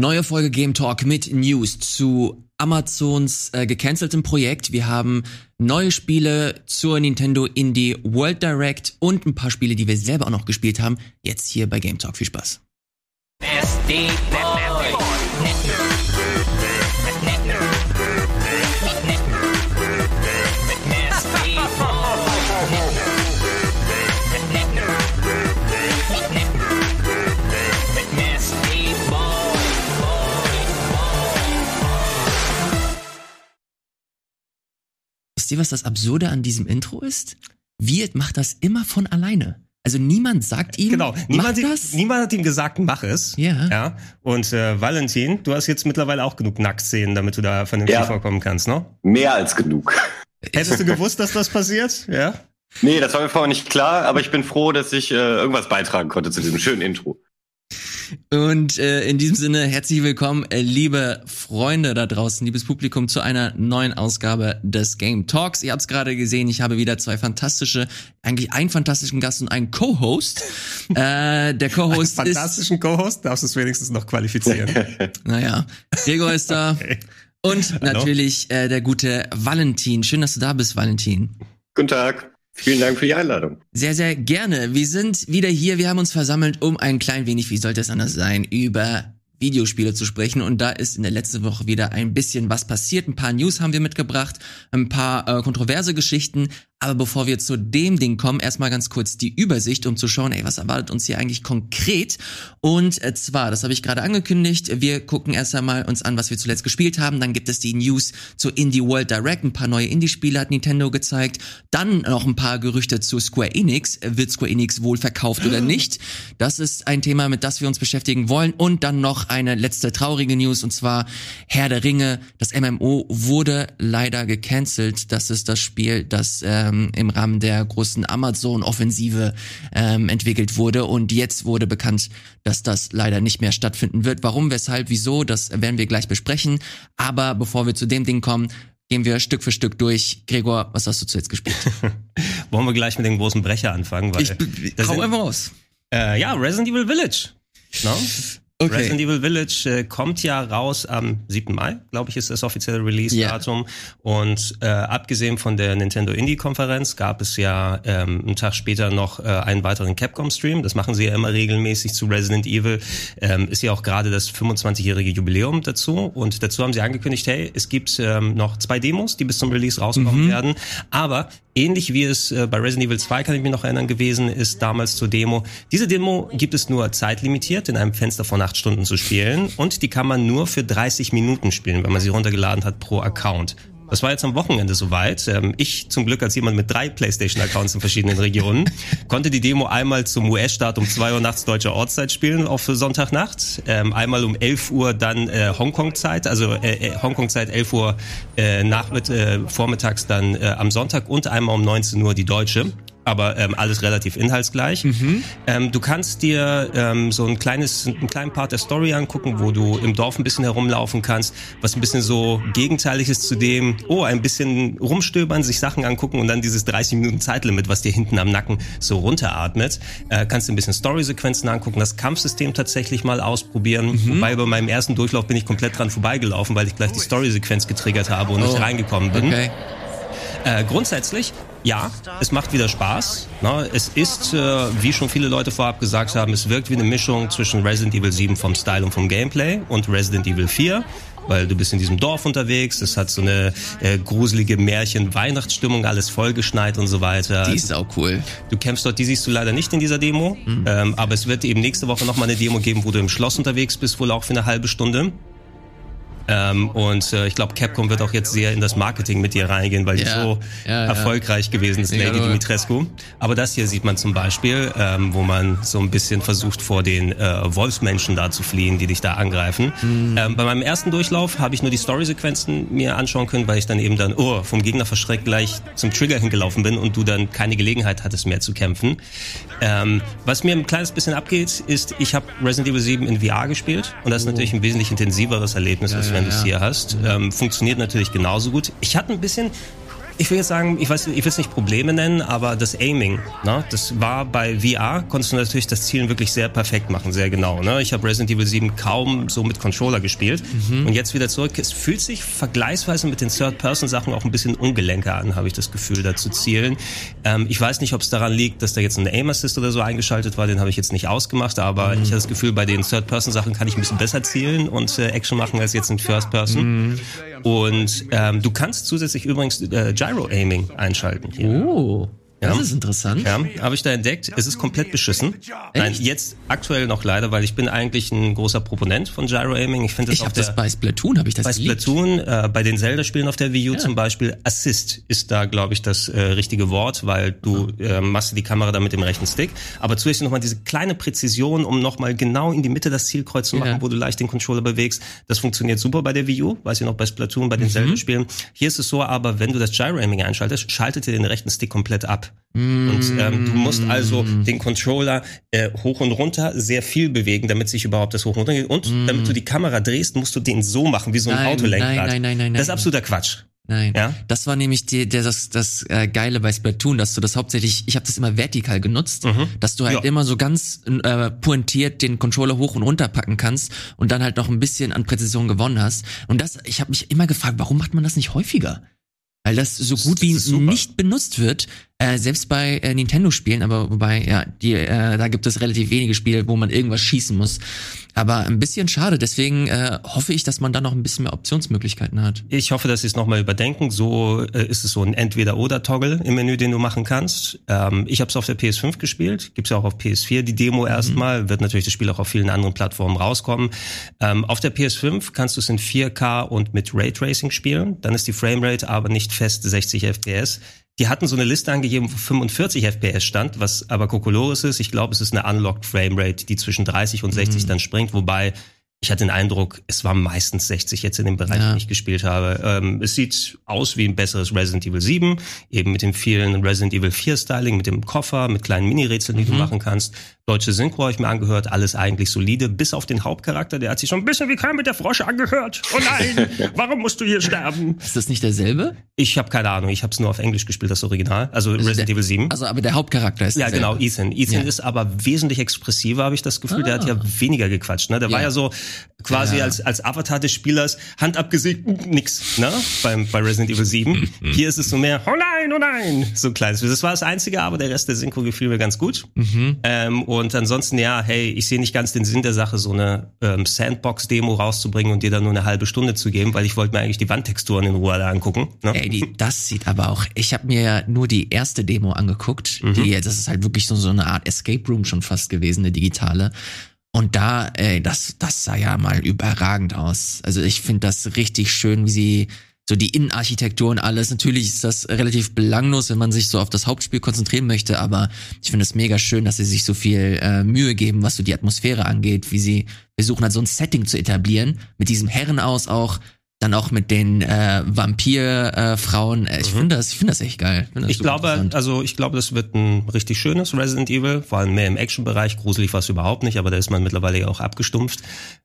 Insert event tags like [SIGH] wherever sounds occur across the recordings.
Neue Folge Game Talk mit News zu Amazons äh, gecanceltem Projekt. Wir haben neue Spiele zur Nintendo Indie World Direct und ein paar Spiele, die wir selber auch noch gespielt haben. Jetzt hier bei Game Talk. Viel Spaß. Wisst ihr, was das Absurde an diesem Intro ist? Wirt macht das immer von alleine. Also niemand sagt ihm, Genau, niemand, mach das. niemand hat ihm gesagt, mach es. Ja. ja. Und äh, Valentin, du hast jetzt mittlerweile auch genug Nacktszenen, damit du da vernünftig Ja. vorkommen kannst, ne? Mehr als genug. Hättest du gewusst, dass das passiert? Ja. Nee, das war mir vorher nicht klar, aber ich bin froh, dass ich äh, irgendwas beitragen konnte zu diesem schönen Intro. Und äh, in diesem Sinne herzlich willkommen, äh, liebe Freunde da draußen, liebes Publikum, zu einer neuen Ausgabe des Game Talks. Ihr habt es gerade gesehen, ich habe wieder zwei fantastische, eigentlich einen fantastischen Gast und einen Co-Host. [LAUGHS] äh, der Co-Host ist, Fantastischen Co-Host, darfst du es wenigstens noch qualifizieren. [LAUGHS] naja, Gregor ist da. [LAUGHS] Und Hallo. natürlich äh, der gute Valentin. Schön, dass du da bist, Valentin. Guten Tag. Vielen Dank für die Einladung. Sehr, sehr gerne. Wir sind wieder hier. Wir haben uns versammelt, um ein klein wenig, wie sollte es anders sein, über Videospiele zu sprechen. Und da ist in der letzten Woche wieder ein bisschen was passiert. Ein paar News haben wir mitgebracht, ein paar äh, kontroverse Geschichten. Aber bevor wir zu dem Ding kommen, erstmal ganz kurz die Übersicht, um zu schauen, ey, was erwartet uns hier eigentlich konkret? Und äh, zwar, das habe ich gerade angekündigt, wir gucken erst einmal uns an, was wir zuletzt gespielt haben. Dann gibt es die News zur Indie World Direct. Ein paar neue Indie-Spiele hat Nintendo gezeigt. Dann noch ein paar Gerüchte zu Square Enix. Wird Square Enix wohl verkauft oder nicht? Das ist ein Thema, mit das wir uns beschäftigen wollen. Und dann noch eine letzte traurige News, und zwar Herr der Ringe. Das MMO wurde leider gecancelt. Das ist das Spiel, das ähm, im Rahmen der großen Amazon-Offensive ähm, entwickelt wurde. Und jetzt wurde bekannt, dass das leider nicht mehr stattfinden wird. Warum, weshalb, wieso, das werden wir gleich besprechen. Aber bevor wir zu dem Ding kommen, gehen wir Stück für Stück durch. Gregor, was hast du zuletzt gespielt? [LAUGHS] Wollen wir gleich mit dem großen Brecher anfangen? Weil Ich das hau einfach raus. äh, ja, Resident Evil Village. No? [LAUGHS] Okay. Resident Evil Village äh, kommt ja raus am 7. Mai, glaube ich, ist das offizielle Release-Datum. Und äh, abgesehen von der Nintendo Indie-Konferenz gab es ja ähm, einen Tag später noch äh, einen weiteren Capcom-Stream. Das machen sie ja immer regelmäßig zu Resident Evil. Ähm, ist ja auch gerade das 25-jährige Jubiläum dazu. Und dazu haben sie angekündigt, hey, es gibt ähm, noch zwei Demos, die bis zum Release rauskommen werden. Aber ähnlich wie es äh, bei Resident Evil 2, kann ich mich noch erinnern, gewesen ist damals zur Demo. Diese Demo gibt es nur zeitlimitiert in einem Fenster von acht Stunden zu spielen und die kann man nur für 30 Minuten spielen, wenn man sie runtergeladen hat pro Account. Das war jetzt am Wochenende soweit. Ähm, Ich zum Glück als jemand mit drei PlayStation-Accounts in verschiedenen Regionen [LAUGHS] konnte die Demo einmal zum US-Start um 2 Uhr nachts deutscher Ortszeit spielen, für Sonntagnacht. Ähm, einmal um 11 Uhr dann äh, Hongkong-Zeit, also äh, äh, Hongkong-Zeit 11 Uhr äh, vormittags dann am Sonntag und einmal um 19 Uhr die deutsche. Aber ähm, alles relativ inhaltsgleich. Ähm, du kannst dir ähm, so ein kleines, einen kleinen Part der Story angucken, wo du im Dorf ein bisschen herumlaufen kannst, was ein bisschen so gegenteilig ist zu dem, oh, ein bisschen rumstöbern, sich Sachen angucken und dann dieses 30 Minuten Zeitlimit, was dir hinten am Nacken so runteratmet. Äh, kannst du ein bisschen Story-Sequenzen angucken, das Kampfsystem tatsächlich mal ausprobieren. Wobei bei meinem ersten Durchlauf bin ich komplett dran vorbeigelaufen, weil ich gleich die Story-Sequenz getriggert habe und Oh. nicht reingekommen bin. Okay. Äh, grundsätzlich, ja, es macht wieder Spaß. Ne? Es ist, äh, wie schon viele Leute vorab gesagt haben, es wirkt wie eine Mischung zwischen Resident Evil 7 vom Style und vom Gameplay und Resident Evil 4. Weil du bist in diesem Dorf unterwegs, es hat so eine äh, gruselige Märchen-Weihnachtsstimmung, alles vollgeschneit und so weiter. Die ist auch cool. Du kämpfst dort, die siehst du leider nicht in dieser Demo, ähm, aber es wird eben nächste Woche nochmal eine Demo geben, wo du im Schloss unterwegs bist, wohl auch für eine halbe Stunde. Ähm, und äh, ich glaube, Capcom wird auch jetzt sehr in das Marketing mit dir reingehen, weil die Ja, so ja, ja. erfolgreich gewesen ist, Ja, Lady Dimitrescu. Aber das hier sieht man zum Beispiel, ähm, wo man so ein bisschen versucht, vor den äh, Wolfsmenschen da zu fliehen, die dich da angreifen. Hm. Ähm, bei meinem ersten Durchlauf habe ich nur die Story-Sequenzen mir anschauen können, weil ich dann eben dann oh, vom Gegner verschreckt gleich zum Trigger hingelaufen bin und du dann keine Gelegenheit hattest mehr zu kämpfen. Ähm, was mir ein kleines bisschen abgeht, ist, ich habe Resident Evil 7 in VR gespielt und das ist natürlich ein wesentlich intensiveres Erlebnis, als Ja, wenn du es ja. hier hast. Ähm, funktioniert natürlich genauso gut. Ich hatte ein bisschen ich will jetzt sagen, ich weiß, ich will es nicht Probleme nennen, aber das Aiming, ne, das war bei VR, konntest du natürlich das Zielen wirklich sehr perfekt machen, sehr genau. Ne? Ich habe Resident Evil 7 kaum so mit Controller gespielt mhm. und jetzt wieder zurück. Es fühlt sich vergleichsweise mit den Third-Person-Sachen auch ein bisschen ungelenker an, habe ich das Gefühl, da zu zielen. Ähm, ich weiß nicht, ob es daran liegt, dass da jetzt ein Aim-Assist oder so eingeschaltet war, den habe ich jetzt nicht ausgemacht, aber mhm. ich habe das Gefühl, bei den Third-Person-Sachen kann ich ein bisschen besser zielen und äh, Action machen als jetzt in First-Person. Mhm. Und ähm, du kannst zusätzlich übrigens äh, Gyro-Aiming einschalten. Hier. Oh. Ja. Das ist interessant. Ja, habe ich da entdeckt. Es ist komplett beschissen. Echt? Nein, jetzt aktuell noch leider, weil ich bin eigentlich ein großer Proponent von Gyro Aiming. Ich finde das Ich habe das bei Splatoon, habe ich das Bei geliebt. Splatoon, äh, bei den Zelda-Spielen auf der Wii U ja. zum Beispiel, Assist ist da, glaube ich, das äh, richtige Wort, weil du äh, machst die Kamera da mit dem rechten Stick. Aber zusätzlich nochmal diese kleine Präzision, um nochmal genau in die Mitte das Zielkreuz zu machen, ja. wo du leicht den Controller bewegst. Das funktioniert super bei der Wii U, weiß ich noch bei Splatoon, bei den mhm. Zelda-Spielen. Hier ist es so, aber wenn du das Gyro Aiming einschaltest, schaltet ihr den rechten Stick komplett ab. Und ähm, du musst also mm. den Controller äh, hoch und runter sehr viel bewegen, damit sich überhaupt das hoch und runter geht. Und mm. damit du die Kamera drehst, musst du den so machen, wie so ein nein, Autolenkrad. Nein, nein, nein, nein. Das ist absoluter Quatsch. Nein, ja? das war nämlich die, der, das, das äh, Geile bei Splatoon, dass du das hauptsächlich, ich habe das immer vertikal genutzt, mhm. dass du halt ja. immer so ganz äh, pointiert den Controller hoch und runter packen kannst und dann halt noch ein bisschen an Präzision gewonnen hast. Und das, ich habe mich immer gefragt, warum macht man das nicht häufiger? Weil das so gut das wie nicht benutzt wird. Äh, selbst bei äh, Nintendo-Spielen, aber wobei, ja, die, äh, da gibt es relativ wenige Spiele, wo man irgendwas schießen muss. Aber ein bisschen schade, deswegen äh, hoffe ich, dass man da noch ein bisschen mehr Optionsmöglichkeiten hat. Ich hoffe, dass sie es nochmal überdenken. So äh, ist es so ein Entweder-Oder-Toggle im Menü, den du machen kannst. Ähm, ich habe es auf der PS5 gespielt, gibt's ja auch auf PS4 die Demo mhm. erstmal, wird natürlich das Spiel auch auf vielen anderen Plattformen rauskommen. Ähm, auf der PS5 kannst du es in 4K und mit Raytracing spielen, dann ist die Framerate aber nicht fest 60 FPS. Die hatten so eine Liste angegeben, wo 45 FPS stand, was aber Kokolores ist. Ich glaube, es ist eine Unlocked Framerate, die zwischen 30 und 60 mhm. dann springt, wobei ich hatte den Eindruck, es war meistens 60 jetzt in dem Bereich, ja. den ich gespielt habe. Ähm, es sieht aus wie ein besseres Resident Evil 7, eben mit dem vielen Resident Evil 4 Styling, mit dem Koffer, mit kleinen Mini-Rätseln, die mhm. du machen kannst. Deutsche Synchro habe ich mir angehört, alles eigentlich solide, bis auf den Hauptcharakter, der hat sich schon ein bisschen wie kein mit der Frosch angehört. Oh nein, [LAUGHS] warum musst du hier sterben? Ist das nicht derselbe? Ich habe keine Ahnung, ich habe es nur auf Englisch gespielt, das Original, also, also Resident der, Evil 7. Also aber der Hauptcharakter ist Ja, genau, Ethan. Ethan ja. ist aber wesentlich expressiver, habe ich das Gefühl, ah. der hat ja ah. weniger gequatscht. Ne? Der ja. war ja so quasi ja. als, als Avatar des Spielers, Hand abgesägt, nix, ne? Beim, bei Resident Evil 7. Hier ist es so mehr, oh nein, oh nein, so kleines. Das war das Einzige, aber der Rest der Synchro gefiel mir ganz gut. Mhm. Ähm, und ansonsten, ja, hey, ich sehe nicht ganz den Sinn der Sache, so eine ähm, Sandbox-Demo rauszubringen und dir dann nur eine halbe Stunde zu geben, weil ich wollte mir eigentlich die Wandtexturen in Ruhe da angucken. Ne? Ey, die, das sieht aber auch, ich habe mir ja nur die erste Demo angeguckt, mhm. die, das ist halt wirklich so, so eine Art Escape Room schon fast gewesen, eine digitale. Und da, ey, das, das sah ja mal überragend aus. Also ich finde das richtig schön, wie sie so die Innenarchitektur und alles. Natürlich ist das relativ belanglos, wenn man sich so auf das Hauptspiel konzentrieren möchte, aber ich finde es mega schön, dass sie sich so viel äh, Mühe geben, was so die Atmosphäre angeht, wie sie versuchen halt so ein Setting zu etablieren, mit diesem Herrenhaus auch, dann auch mit den äh, Vampirfrauen. Äh, ich mhm. finde das, ich finde das echt geil. Ich, ich glaube, also ich glaube, das wird ein richtig schönes Resident Evil, vor allem mehr im Action-Bereich. Gruselig war es überhaupt nicht, aber da ist man mittlerweile ja auch abgestumpft,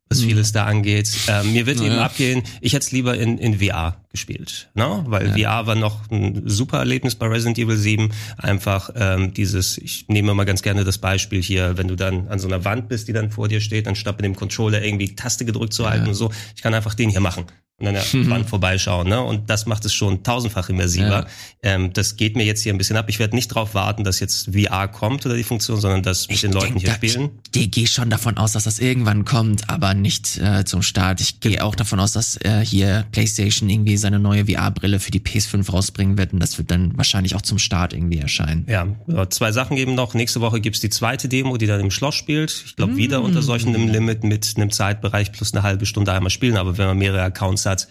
was mhm. vieles da angeht. Ähm, mir wird ja. eben abgehen. Ich hätte es lieber in, in VR gespielt, ne? Weil ja. VR war noch ein super Erlebnis bei Resident Evil 7. Einfach ähm, dieses, ich nehme mal ganz gerne das Beispiel hier, wenn du dann an so einer Wand bist, die dann vor dir steht, anstatt mit dem Controller irgendwie Taste gedrückt zu halten ja. und so, ich kann einfach den hier machen und dann der [LAUGHS] Wand vorbeischauen. Ne? Und das macht es schon tausendfach immersiver. Ja. Ähm, das geht mir jetzt hier ein bisschen ab. Ich werde nicht darauf warten, dass jetzt VR kommt oder die Funktion, sondern dass mit den Leuten hier da, spielen. Ich, ich gehe schon davon aus, dass das irgendwann kommt, aber nicht äh, zum Start. Ich gehe auch davon aus, dass äh, hier PlayStation irgendwie seine neue VR-Brille für die PS5 rausbringen wird und das wird dann wahrscheinlich auch zum Start irgendwie erscheinen. Ja, zwei Sachen geben noch. Nächste Woche gibt's die zweite Demo, die dann im Schloss spielt. Ich glaube, mm. wieder unter solchen einem Limit mit einem Zeitbereich plus eine halbe Stunde einmal spielen. Aber wenn man mehrere Accounts hat,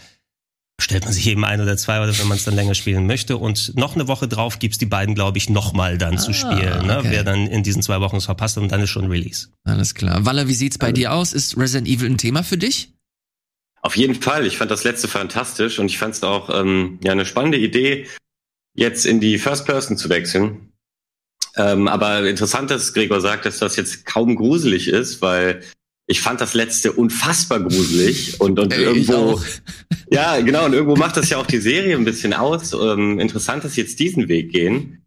stellt man sich eben ein oder zwei oder wenn man es dann länger spielen möchte. Und noch eine Woche drauf gibt's die beiden, glaube ich, nochmal dann ah, zu spielen. Ne? Okay. Wer dann in diesen zwei Wochen es verpasst und dann ist schon Release. Alles klar. Waller, wie sieht's bei also, dir aus? Ist Resident Evil ein Thema für dich? Auf jeden Fall. Ich fand das letzte fantastisch und ich fand es auch ähm, ja eine spannende Idee, jetzt in die First Person zu wechseln. Ähm, aber interessant, dass Gregor sagt, dass das jetzt kaum gruselig ist, weil Ich fand das letzte unfassbar gruselig und, und irgendwo, ja, genau, und irgendwo macht das ja auch die Serie ein bisschen aus. Ähm, interessant, dass sie jetzt diesen Weg gehen.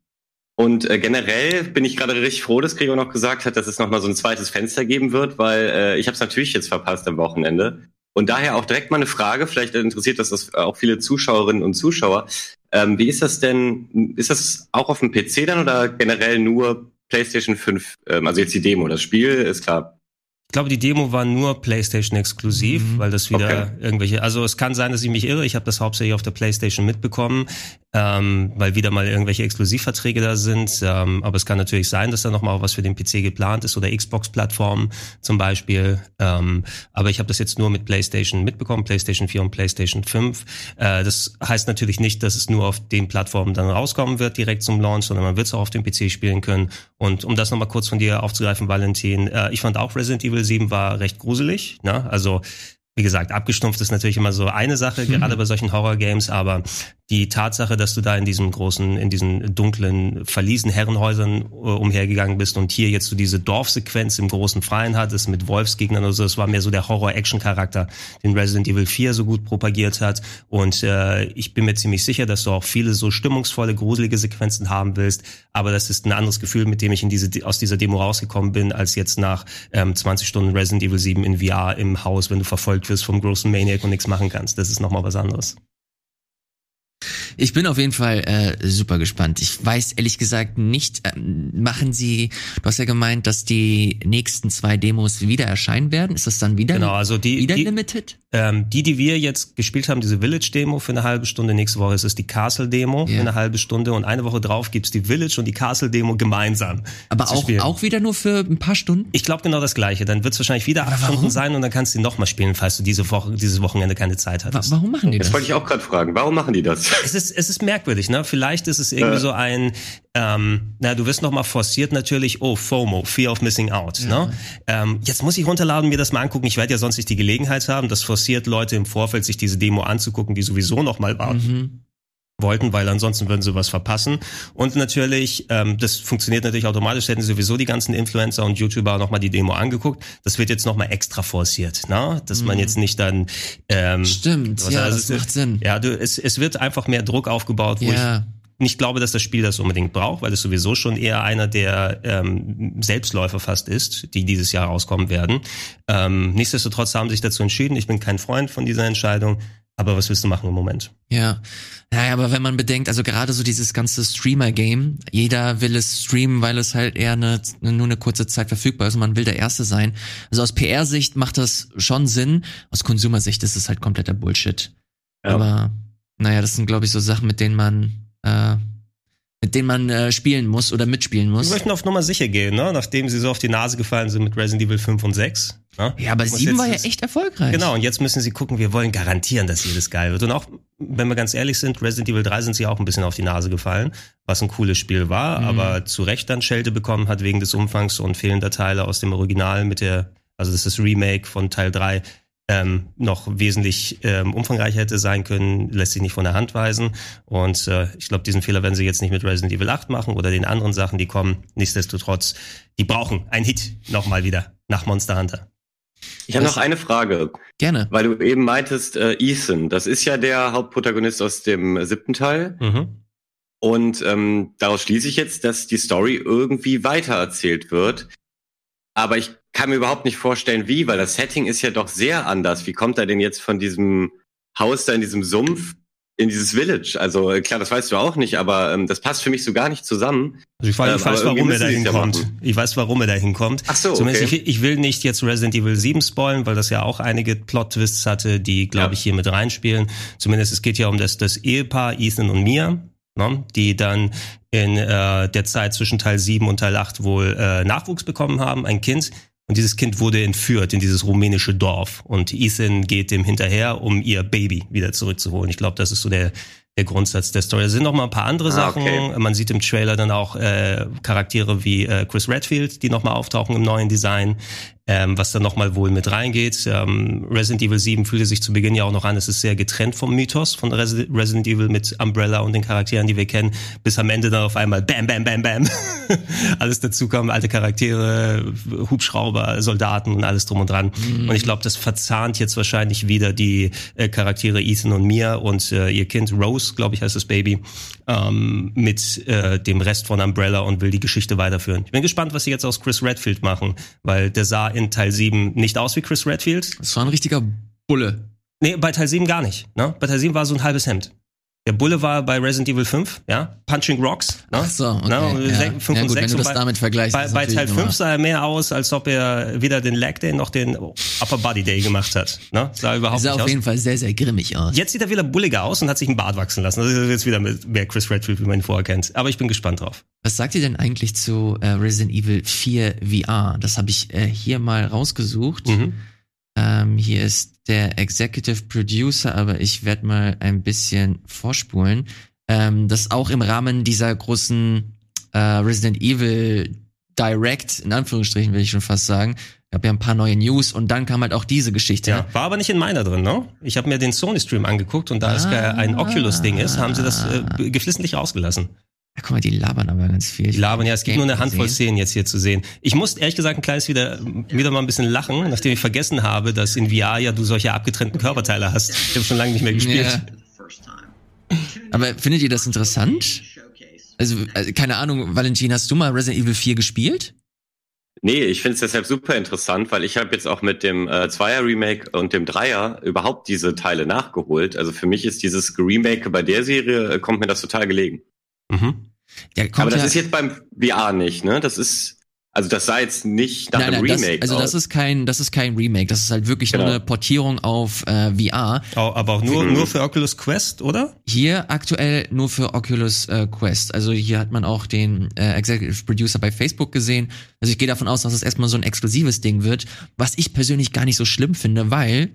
Und äh, generell bin ich gerade richtig froh, dass Gregor noch gesagt hat, dass es nochmal so ein zweites Fenster geben wird, weil äh, ich habe es natürlich jetzt verpasst am Wochenende. Und daher auch direkt mal eine Frage, vielleicht interessiert das, das auch viele Zuschauerinnen und Zuschauer. Ähm, wie ist das denn, ist das auch auf dem PC dann oder generell nur PlayStation 5? Ähm, also jetzt die Demo, das Spiel ist klar, ich glaube, die Demo war nur PlayStation exklusiv, mhm. weil das wieder okay. irgendwelche. Also es kann sein, dass ich mich irre. Ich habe das hauptsächlich auf der PlayStation mitbekommen, ähm, weil wieder mal irgendwelche Exklusivverträge da sind. Ähm, aber es kann natürlich sein, dass da noch mal auch was für den PC geplant ist oder Xbox-Plattformen zum Beispiel. Ähm, aber ich habe das jetzt nur mit PlayStation mitbekommen, PlayStation 4 und PlayStation 5. Äh, das heißt natürlich nicht, dass es nur auf den Plattformen dann rauskommen wird direkt zum Launch, sondern man wird es auch auf dem PC spielen können. Und um das noch mal kurz von dir aufzugreifen, Valentin, äh, ich fand auch Resident Evil Evil 7 war recht gruselig. Ne? Also wie gesagt, abgestumpft ist natürlich immer so eine Sache, mhm. gerade bei solchen Horror-Games, aber die Tatsache, dass du da in diesem großen, in diesen dunklen Verliesen, Herrenhäusern äh, umhergegangen bist und hier jetzt so diese Dorfsequenz im großen Freien hattest mit Wolfsgegnern oder so, das war mehr so der Horror-Action-Charakter, den Resident Evil 4 so gut propagiert hat. Und äh, ich bin mir ziemlich sicher, dass du auch viele so stimmungsvolle, gruselige Sequenzen haben willst. Aber das ist ein anderes Gefühl, mit dem ich in diese, aus dieser Demo rausgekommen bin, als jetzt nach ähm, 20 Stunden Resident Evil 7 in VR im Haus, wenn du verfolgt wirst vom großen Maniac und nichts machen kannst. Das ist nochmal was anderes. Ich bin auf jeden Fall äh, super gespannt. Ich weiß ehrlich gesagt nicht, äh, machen sie, du hast ja gemeint, dass die nächsten zwei Demos wieder erscheinen werden. Ist das dann wieder, genau, also die, wieder die, limited? Ähm, die, die wir jetzt gespielt haben, diese Village-Demo für eine halbe Stunde, nächste Woche ist es die Castle-Demo yeah. für eine halbe Stunde und eine Woche drauf gibt's die Village und die Castle-Demo gemeinsam. Aber auch, auch wieder nur für ein paar Stunden? Ich glaube genau das gleiche. Dann wird's wahrscheinlich wieder acht Stunden sein und dann kannst du nochmal spielen, falls du diese Woche, dieses Wochenende keine Zeit hattest. Warum machen die das? Das wollte ich auch gerade fragen. Warum machen die das? Es ist, es ist merkwürdig, ne? Vielleicht ist es irgendwie äh. so ein, ähm, na, du wirst nochmal forciert natürlich, oh, FOMO, Fear of Missing Out. Ja. Ne? Ähm, jetzt muss ich runterladen, mir das mal angucken. Ich werde ja sonst nicht die Gelegenheit haben. Das forciert Leute im Vorfeld, sich diese Demo anzugucken, die sowieso nochmal warten. Mhm wollten, weil ansonsten würden sie was verpassen. Und natürlich, ähm, das funktioniert natürlich automatisch, hätten sowieso die ganzen Influencer und YouTuber nochmal die Demo angeguckt. Das wird jetzt nochmal extra forciert, ne? dass mhm. man jetzt nicht dann... Ähm, Stimmt, ja, also, das macht Sinn. Ja, du, es, es wird einfach mehr Druck aufgebaut, wo ja. ich nicht glaube, dass das Spiel das unbedingt braucht, weil es sowieso schon eher einer der ähm, Selbstläufer fast ist, die dieses Jahr rauskommen werden. Ähm, nichtsdestotrotz haben sie sich dazu entschieden. Ich bin kein Freund von dieser Entscheidung. Aber was willst du machen im Moment? Ja. Naja, aber wenn man bedenkt, also gerade so dieses ganze Streamer-Game, jeder will es streamen, weil es halt eher eine, nur eine kurze Zeit verfügbar ist und man will der Erste sein. Also aus PR-Sicht macht das schon Sinn, aus Konsumersicht ist es halt kompletter Bullshit. Ja. Aber naja, das sind, glaube ich, so Sachen, mit denen man äh, mit denen man äh, spielen muss oder mitspielen muss. Wir möchten auf Nummer sicher gehen, ne? nachdem sie so auf die Nase gefallen sind mit Resident Evil 5 und 6. Ne? Ja, aber 7 war ja echt erfolgreich. Genau, und jetzt müssen sie gucken, wir wollen garantieren, dass jedes geil wird. Und auch, wenn wir ganz ehrlich sind, Resident Evil 3 sind sie auch ein bisschen auf die Nase gefallen, was ein cooles Spiel war, mhm. aber zu Recht dann Schelte bekommen hat wegen des Umfangs und fehlender Teile aus dem Original mit der, also das ist das Remake von Teil 3 ähm, noch wesentlich ähm, umfangreicher hätte sein können, lässt sich nicht von der Hand weisen. Und äh, ich glaube, diesen Fehler werden sie jetzt nicht mit Resident Evil 8 machen oder den anderen Sachen, die kommen. Nichtsdestotrotz, die brauchen ein Hit nochmal wieder nach Monster Hunter. Ich habe noch eine Frage. Gerne. Weil du eben meintest, äh, Ethan, das ist ja der Hauptprotagonist aus dem siebten Teil. Mhm. Und ähm, daraus schließe ich jetzt, dass die Story irgendwie weitererzählt wird. Aber ich kann mir überhaupt nicht vorstellen, wie, weil das Setting ist ja doch sehr anders. Wie kommt er denn jetzt von diesem Haus da in diesem Sumpf in dieses Village? Also äh, klar, das weißt du auch nicht, aber ähm, das passt für mich so gar nicht zusammen. Also ich, weiß, ich ähm, weiß, warum er da hinkommt. Ich weiß, warum er da hinkommt. Ach so, Zumindest okay. ich, ich, will nicht jetzt Resident Evil 7 spoilen, weil das ja auch einige Plot-Twists hatte, die, glaube ja. ich, hier mit reinspielen. Zumindest es geht ja um das, das Ehepaar Ethan und Mia, ne, die dann in äh, der Zeit zwischen Teil 7 und Teil 8 wohl äh, Nachwuchs bekommen haben, ein Kind. Und dieses Kind wurde entführt in dieses rumänische Dorf. Und Ethan geht dem hinterher, um ihr Baby wieder zurückzuholen. Ich glaube, das ist so der, der Grundsatz der Story. Es sind noch mal ein paar andere ah, Sachen. Okay. Man sieht im Trailer dann auch äh, Charaktere wie äh, Chris Redfield, die nochmal auftauchen im neuen Design ähm, was dann nochmal wohl mit reingeht. Ähm, Resident Evil 7 fühlte sich zu Beginn ja auch noch an, es ist sehr getrennt vom Mythos von Resident Evil mit Umbrella und den Charakteren, die wir kennen, bis am Ende dann auf einmal Bam, Bam, Bam, Bam [LAUGHS] alles dazu kommen, alte Charaktere, Hubschrauber, Soldaten und alles drum und dran. Mhm. Und ich glaube, das verzahnt jetzt wahrscheinlich wieder die äh, Charaktere Ethan und Mia und äh, ihr Kind Rose, glaube ich, heißt das Baby, ähm, mit äh, dem Rest von Umbrella und will die Geschichte weiterführen. Ich bin gespannt, was sie jetzt aus Chris Redfield machen, weil der sah in Teil 7 nicht aus wie Chris Redfield. Das war ein richtiger Bulle. Nee, bei Teil 7 gar nicht. Ne? Bei Teil 7 war so ein halbes Hemd. Der Bulle war bei Resident Evil 5, ja, Punching Rocks. Ne? Ach so, okay. Ne? Ja. 5 ja, gut, und 6 wenn du das bei, damit vergleichst. Bei, bei Teil 5 sah er mehr aus, als ob er weder den Leg Day noch den Upper Body Day gemacht hat. Ne? Sah überhaupt sah nicht aus. Auf jeden Fall sehr, sehr grimmig aus. Jetzt sieht er wieder bulliger aus und hat sich einen Bart wachsen lassen. Das ist jetzt wieder mehr Chris Redfield, wie man ihn vorher kennt. Aber ich bin gespannt drauf. Was sagt ihr denn eigentlich zu äh, Resident Evil 4 VR? Das habe ich äh, hier mal rausgesucht. Mhm. Ähm, hier ist der Executive Producer, aber ich werde mal ein bisschen vorspulen. Ähm, das auch im Rahmen dieser großen äh, Resident Evil Direct, in Anführungsstrichen will ich schon fast sagen, gab ja ein paar neue News und dann kam halt auch diese Geschichte. Ja, war aber nicht in meiner drin, ne? Ich habe mir den Sony-Stream angeguckt und da ah, es ein Oculus-Ding ist, haben sie das äh, geflissentlich rausgelassen. Ja, guck mal, die labern aber ganz viel. Die labern, ja, es gibt nur eine Handvoll gesehen. Szenen jetzt hier zu sehen. Ich muss ehrlich gesagt ein kleines wieder, wieder mal ein bisschen lachen, nachdem ich vergessen habe, dass in VR ja du solche abgetrennten Körperteile hast. Ich habe schon lange nicht mehr gespielt. Ja. Aber findet ihr das interessant? Also, also, keine Ahnung, Valentin, hast du mal Resident Evil 4 gespielt? Nee, ich finde es deshalb super interessant, weil ich habe jetzt auch mit dem äh, Zweier Remake und dem Dreier überhaupt diese Teile nachgeholt. Also für mich ist dieses Remake bei der Serie, äh, kommt mir das total gelegen. Mhm. Ja, Aber das ja, ist jetzt beim VR nicht, ne? Das ist also das sah jetzt nicht nach nein, einem nein, Remake. Das, also aus. das ist kein, das ist kein Remake. Das ist halt wirklich genau. nur eine Portierung auf äh, VR. Oh, aber auch nur, mhm. nur für Oculus Quest, oder? Hier aktuell nur für Oculus äh, Quest. Also hier hat man auch den äh, Executive Producer bei Facebook gesehen. Also ich gehe davon aus, dass es erstmal so ein exklusives Ding wird, was ich persönlich gar nicht so schlimm finde, weil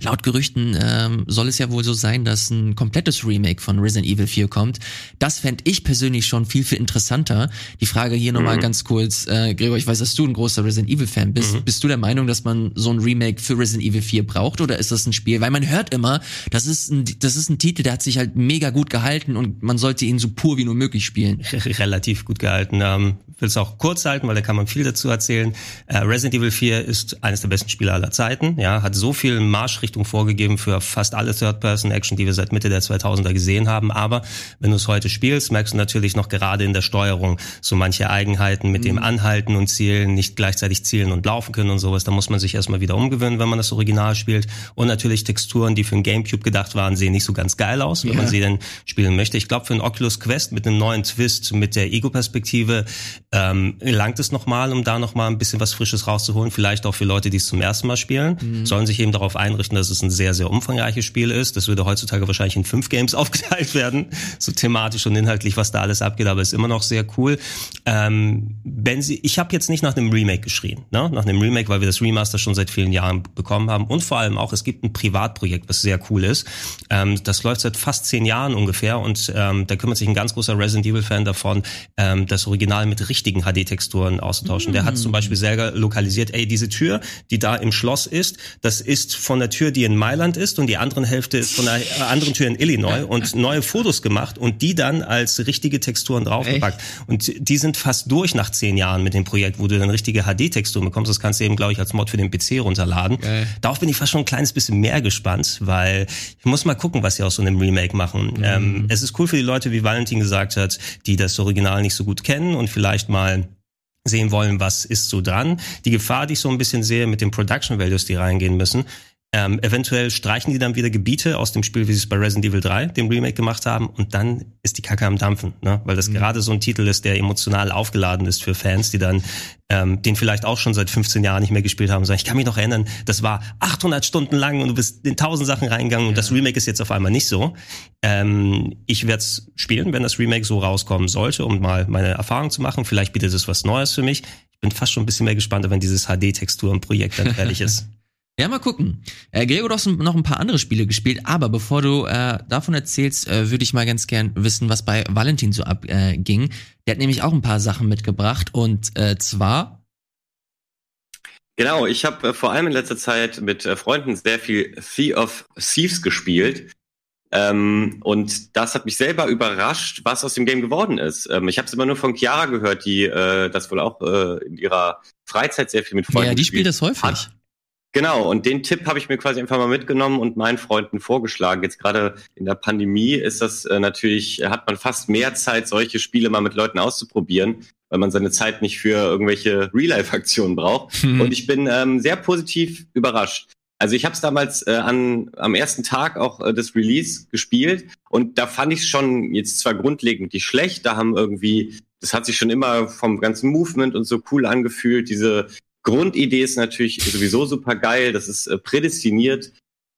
Laut Gerüchten ähm, soll es ja wohl so sein, dass ein komplettes Remake von Resident Evil 4 kommt. Das fände ich persönlich schon viel, viel interessanter. Die Frage hier mhm. nochmal ganz kurz, äh, Gregor, ich weiß, dass du ein großer Resident Evil-Fan bist. Mhm. Bist du der Meinung, dass man so ein Remake für Resident Evil 4 braucht oder ist das ein Spiel? Weil man hört immer, das ist ein, das ist ein Titel, der hat sich halt mega gut gehalten und man sollte ihn so pur wie nur möglich spielen. [LAUGHS] Relativ gut gehalten. Ähm, will es auch kurz halten, weil da kann man viel dazu erzählen. Äh, Resident Evil 4 ist eines der besten Spiele aller Zeiten. Ja, hat so viel Marschrichtung vorgegeben für fast alle Third-Person-Action, die wir seit Mitte der 2000er gesehen haben. Aber wenn du es heute spielst, merkst du natürlich noch gerade in der Steuerung so manche Eigenheiten mit mhm. dem Anhalten und Zielen, nicht gleichzeitig zielen und laufen können und sowas. Da muss man sich erstmal wieder umgewöhnen, wenn man das Original spielt. Und natürlich Texturen, die für ein Gamecube gedacht waren, sehen nicht so ganz geil aus, wenn yeah. man sie denn spielen möchte. Ich glaube, für ein Oculus Quest mit einem neuen Twist, mit der Ego-Perspektive, ähm, langt es nochmal, um da nochmal ein bisschen was Frisches rauszuholen. Vielleicht auch für Leute, die es zum ersten Mal spielen. Mhm. Sollen sich eben darauf einrichten, dass es ein sehr, sehr umfangreiches Spiel ist. Das würde heutzutage wahrscheinlich in fünf Games [LAUGHS] aufgeteilt werden. So thematisch und inhaltlich, was da alles abgeht, aber ist immer noch sehr cool. Ähm, wenn Sie, ich habe jetzt nicht nach einem Remake geschrien, ne? nach einem Remake, weil wir das Remaster schon seit vielen Jahren bekommen haben. Und vor allem auch, es gibt ein Privatprojekt, was sehr cool ist. Ähm, das läuft seit fast zehn Jahren ungefähr und ähm, da kümmert sich ein ganz großer Resident Evil-Fan davon, ähm, das Original mit richtigen HD HD-Texturen auszutauschen. Mm. Der hat zum Beispiel selber lokalisiert, ey, diese Tür, die da im Schloss ist, das ist von der Tür, die in Mailand ist und die andere Hälfte ist von einer [LAUGHS] anderen Tür in Illinois und neue Fotos gemacht und die dann als richtige Texturen draufgepackt. Echt? Und die sind fast durch nach zehn Jahren mit dem Projekt, wo du dann richtige HD-Texturen bekommst. Das kannst du eben, glaube ich, als Mod für den PC runterladen. Geil. Darauf bin ich fast schon ein kleines bisschen mehr gespannt, weil ich muss mal gucken, was sie aus so einem Remake machen. Mhm. Ähm, es ist cool für die Leute, wie Valentin gesagt hat, die das Original nicht so gut kennen und vielleicht mal sehen wollen, was ist so dran. Die Gefahr, die ich so ein bisschen sehe mit den Production Values, die reingehen müssen, ähm, eventuell streichen die dann wieder Gebiete aus dem Spiel, wie sie es bei Resident Evil 3, dem Remake, gemacht haben, und dann ist die Kacke am Dampfen, ne? weil das mhm. gerade so ein Titel ist, der emotional aufgeladen ist für Fans, die dann ähm, den vielleicht auch schon seit 15 Jahren nicht mehr gespielt haben. Sagen, ich kann mich noch erinnern, das war 800 Stunden lang und du bist in 1000 Sachen reingegangen ja. und das Remake ist jetzt auf einmal nicht so. Ähm, ich werde es spielen, wenn das Remake so rauskommen sollte, um mal meine Erfahrung zu machen. Vielleicht bietet es was Neues für mich. Ich bin fast schon ein bisschen mehr gespannt, wenn dieses HD-Texturen-Projekt dann fertig [LAUGHS] ist. Ja, mal gucken. Äh, Gregor, du hast noch ein paar andere Spiele gespielt, aber bevor du äh, davon erzählst, äh, würde ich mal ganz gern wissen, was bei Valentin so abging. Äh, Der hat nämlich auch ein paar Sachen mitgebracht und äh, zwar. Genau, ich habe äh, vor allem in letzter Zeit mit äh, Freunden sehr viel Sea of Thieves gespielt. Ähm, und das hat mich selber überrascht, was aus dem Game geworden ist. Ähm, ich habe es immer nur von Chiara gehört, die äh, das wohl auch äh, in ihrer Freizeit sehr viel mit Freunden Ja, die spielt das häufig. Hat. Genau, und den Tipp habe ich mir quasi einfach mal mitgenommen und meinen Freunden vorgeschlagen. Jetzt gerade in der Pandemie ist das äh, natürlich, hat man fast mehr Zeit, solche Spiele mal mit Leuten auszuprobieren, weil man seine Zeit nicht für irgendwelche Real-Life-Aktionen braucht. Hm. Und ich bin ähm, sehr positiv überrascht. Also ich habe es damals äh, an, am ersten Tag auch äh, des Release gespielt und da fand ich es schon jetzt zwar grundlegend nicht schlecht, da haben irgendwie, das hat sich schon immer vom ganzen Movement und so cool angefühlt, diese Grundidee ist natürlich sowieso super geil. Das ist äh, prädestiniert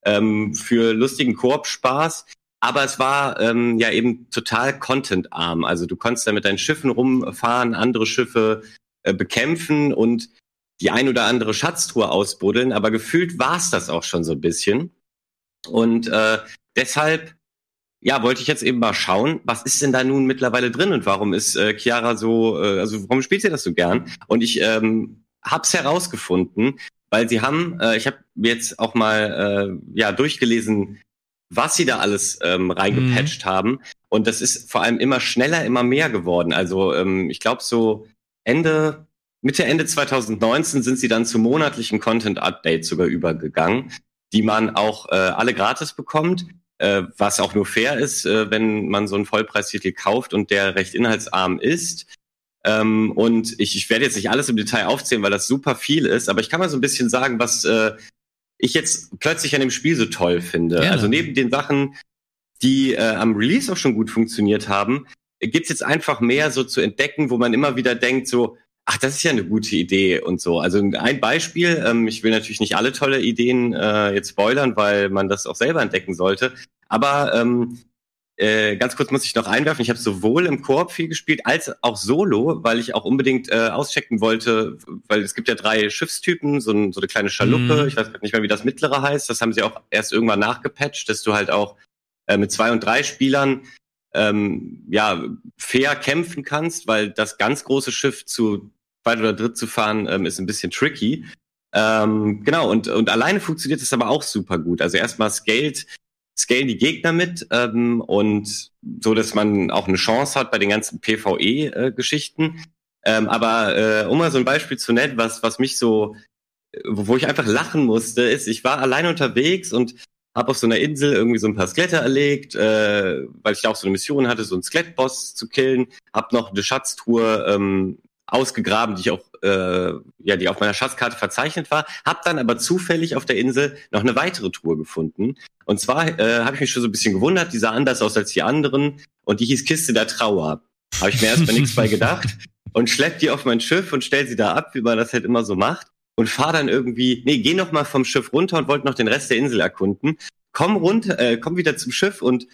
ähm, für lustigen Koop-Spaß. Aber es war ähm, ja eben total contentarm. Also du konntest da mit deinen Schiffen rumfahren, andere Schiffe äh, bekämpfen und die ein oder andere Schatztruhe ausbuddeln. Aber gefühlt war es das auch schon so ein bisschen. Und äh, deshalb ja, wollte ich jetzt eben mal schauen, was ist denn da nun mittlerweile drin und warum ist äh, Chiara so, äh, also warum spielt sie das so gern? Und ich ähm, hab's herausgefunden, weil sie haben, äh, ich habe jetzt auch mal äh, ja durchgelesen, was sie da alles ähm, reingepatcht mhm. haben. Und das ist vor allem immer schneller, immer mehr geworden. Also ähm, ich glaube so Ende, Mitte, Ende 2019 sind sie dann zu monatlichen Content-Updates sogar übergegangen, die man auch äh, alle gratis bekommt, äh, was auch nur fair ist, äh, wenn man so einen Vollpreistitel kauft und der recht inhaltsarm ist. Ähm, und ich, ich werde jetzt nicht alles im Detail aufzählen, weil das super viel ist, aber ich kann mal so ein bisschen sagen, was äh, ich jetzt plötzlich an dem Spiel so toll finde. Gerne. Also neben den Sachen, die äh, am Release auch schon gut funktioniert haben, gibt's jetzt einfach mehr so zu entdecken, wo man immer wieder denkt, so, ach, das ist ja eine gute Idee und so. Also ein Beispiel, ähm, ich will natürlich nicht alle tolle Ideen äh, jetzt spoilern, weil man das auch selber entdecken sollte. Aber ähm, äh, ganz kurz muss ich noch einwerfen, ich habe sowohl im Koop viel gespielt als auch solo, weil ich auch unbedingt äh, auschecken wollte, weil es gibt ja drei Schiffstypen, so, ein, so eine kleine Schaluppe, mm. ich weiß nicht mehr, wie das mittlere heißt, das haben sie auch erst irgendwann nachgepatcht, dass du halt auch äh, mit zwei und drei Spielern ähm, ja fair kämpfen kannst, weil das ganz große Schiff zu zweit oder dritt zu fahren ähm, ist ein bisschen tricky. Ähm, genau, und, und alleine funktioniert das aber auch super gut. Also erstmal scaled scalen die Gegner mit ähm, und so, dass man auch eine Chance hat bei den ganzen PvE-Geschichten. Äh, ähm, aber äh, um mal so ein Beispiel zu nennen, was, was mich so, wo ich einfach lachen musste, ist, ich war allein unterwegs und habe auf so einer Insel irgendwie so ein paar Skelette erlegt, äh, weil ich da auch so eine Mission hatte, so einen Skelettboss zu killen. Hab noch eine Schatztruhe ähm, ausgegraben, die ich auch äh, ja, die auf meiner Schatzkarte verzeichnet war, habe dann aber zufällig auf der Insel noch eine weitere Tour gefunden. Und zwar äh, habe ich mich schon so ein bisschen gewundert, die sah anders aus als die anderen und die hieß Kiste der Trauer. Habe ich mir erstmal nichts bei gedacht [LAUGHS] und schlepp die auf mein Schiff und stell sie da ab, wie man das halt immer so macht und fahr dann irgendwie, nee, geh noch mal vom Schiff runter und wollte noch den Rest der Insel erkunden. Komm runter, äh, komm wieder zum Schiff und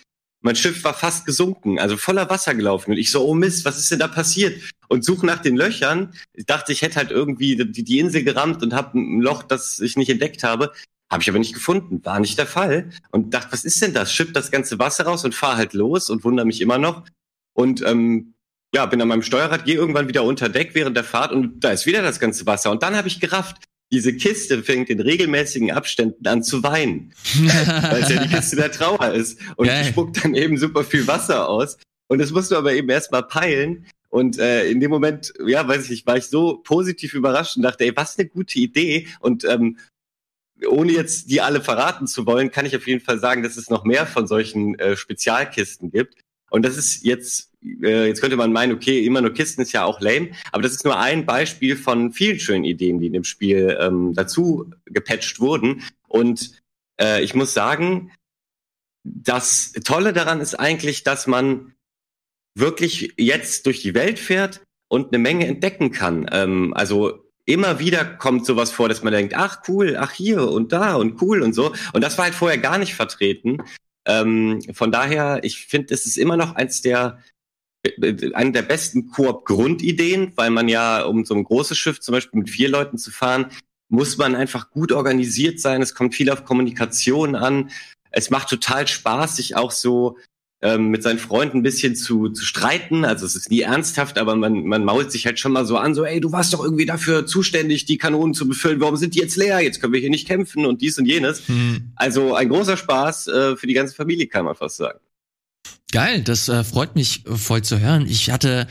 mein Schiff war fast gesunken, also voller Wasser gelaufen. Und ich so, oh Mist, was ist denn da passiert? Und suche nach den Löchern. Ich dachte, ich hätte halt irgendwie die, die Insel gerammt und habe ein Loch, das ich nicht entdeckt habe. Habe ich aber nicht gefunden. War nicht der Fall. Und dachte, was ist denn das? Schipp das ganze Wasser raus und fahr halt los und wundere mich immer noch. Und ähm, ja, bin an meinem Steuerrad, gehe irgendwann wieder unter Deck während der Fahrt und da ist wieder das ganze Wasser. Und dann habe ich gerafft, diese Kiste fängt in regelmäßigen Abständen an zu weinen, [LAUGHS] weil es ja die Kiste der Trauer ist und Geil. spuckt dann eben super viel Wasser aus. Und das musst du aber eben erstmal peilen. Und äh, in dem Moment, ja, weiß ich nicht, war ich so positiv überrascht und dachte, ey, was eine gute Idee. Und ähm, ohne jetzt die alle verraten zu wollen, kann ich auf jeden Fall sagen, dass es noch mehr von solchen äh, Spezialkisten gibt. Und das ist jetzt, äh, jetzt könnte man meinen, okay, immer nur Kisten ist ja auch lame, aber das ist nur ein Beispiel von vielen schönen Ideen, die in dem Spiel ähm, dazu gepatcht wurden. Und äh, ich muss sagen, das Tolle daran ist eigentlich, dass man wirklich jetzt durch die Welt fährt und eine Menge entdecken kann. Ähm, also immer wieder kommt sowas vor, dass man denkt, ach cool, ach hier und da und cool und so. Und das war halt vorher gar nicht vertreten. Ähm, von daher, ich finde, es ist immer noch eins der eine der besten Koop-Grundideen, weil man ja, um so ein großes Schiff zum Beispiel mit vier Leuten zu fahren, muss man einfach gut organisiert sein. Es kommt viel auf Kommunikation an. Es macht total Spaß, sich auch so ähm, mit seinen Freunden ein bisschen zu, zu streiten. Also es ist nie ernsthaft, aber man, man mault sich halt schon mal so an, so, ey, du warst doch irgendwie dafür zuständig, die Kanonen zu befüllen. Warum sind die jetzt leer? Jetzt können wir hier nicht kämpfen und dies und jenes. Hm. Also ein großer Spaß äh, für die ganze Familie, kann man fast sagen. Geil, das äh, freut mich voll zu hören. Ich hatte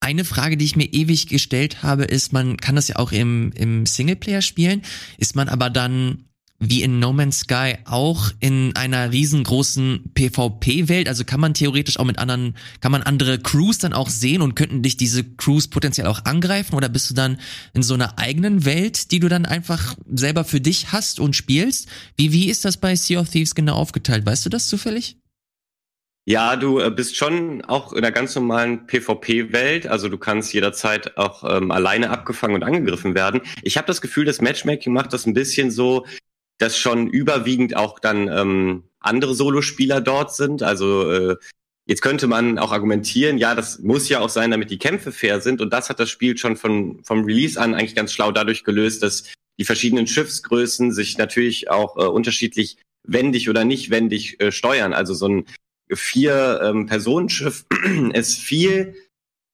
eine Frage, die ich mir ewig gestellt habe, ist, man kann das ja auch im, im Singleplayer spielen, ist man aber dann wie in No Man's Sky auch in einer riesengroßen PvP-Welt? Also kann man theoretisch auch mit anderen, kann man andere Crews dann auch sehen und könnten dich diese Crews potenziell auch angreifen? Oder bist du dann in so einer eigenen Welt, die du dann einfach selber für dich hast und spielst? Wie, wie ist das bei Sea of Thieves genau aufgeteilt? Weißt du das zufällig? Ja, du äh, bist schon auch in einer ganz normalen PvP-Welt. Also du kannst jederzeit auch ähm, alleine abgefangen und angegriffen werden. Ich habe das Gefühl, das Matchmaking macht das ein bisschen so, dass schon überwiegend auch dann ähm, andere Solospieler dort sind. Also äh, jetzt könnte man auch argumentieren, ja, das muss ja auch sein, damit die Kämpfe fair sind. Und das hat das Spiel schon von vom Release an eigentlich ganz schlau dadurch gelöst, dass die verschiedenen Schiffsgrößen sich natürlich auch äh, unterschiedlich wendig oder nicht wendig äh, steuern. Also so ein vier ähm, Personenschiff [CLEARS THROAT] ist viel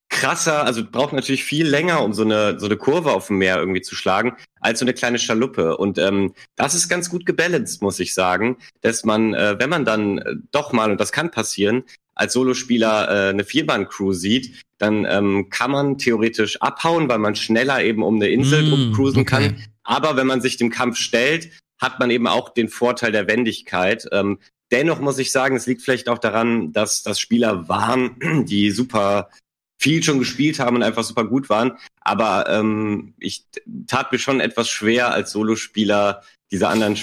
krasser, also braucht natürlich viel länger, um so eine so eine Kurve auf dem Meer irgendwie zu schlagen, als so eine kleine Schaluppe. Und ähm, das ist ganz gut gebalanced, muss ich sagen, dass man, äh, wenn man dann äh, doch mal, und das kann passieren, als Solospieler äh, eine Vierbahn-Crew sieht, dann ähm, kann man theoretisch abhauen, weil man schneller eben um eine Insel mm, cruisen okay. kann. Aber wenn man sich dem Kampf stellt, hat man eben auch den Vorteil der Wendigkeit. Ähm, dennoch muss ich sagen, es liegt vielleicht auch daran, dass das Spieler waren, [CLEARS THROAT] die super viel schon gespielt haben und einfach super gut waren. Aber ähm, ich tat mir schon etwas schwer als Solospieler diese anderen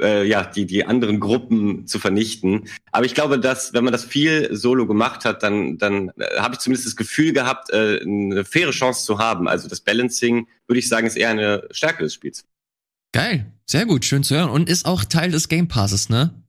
äh, ja die die anderen Gruppen zu vernichten. Aber ich glaube, dass wenn man das viel Solo gemacht hat, dann dann äh, habe ich zumindest das Gefühl gehabt, äh, eine faire Chance zu haben. Also das Balancing würde ich sagen ist eher eine Stärke des Spiels. Geil, sehr gut, schön zu hören und ist auch Teil des Game Passes, ne?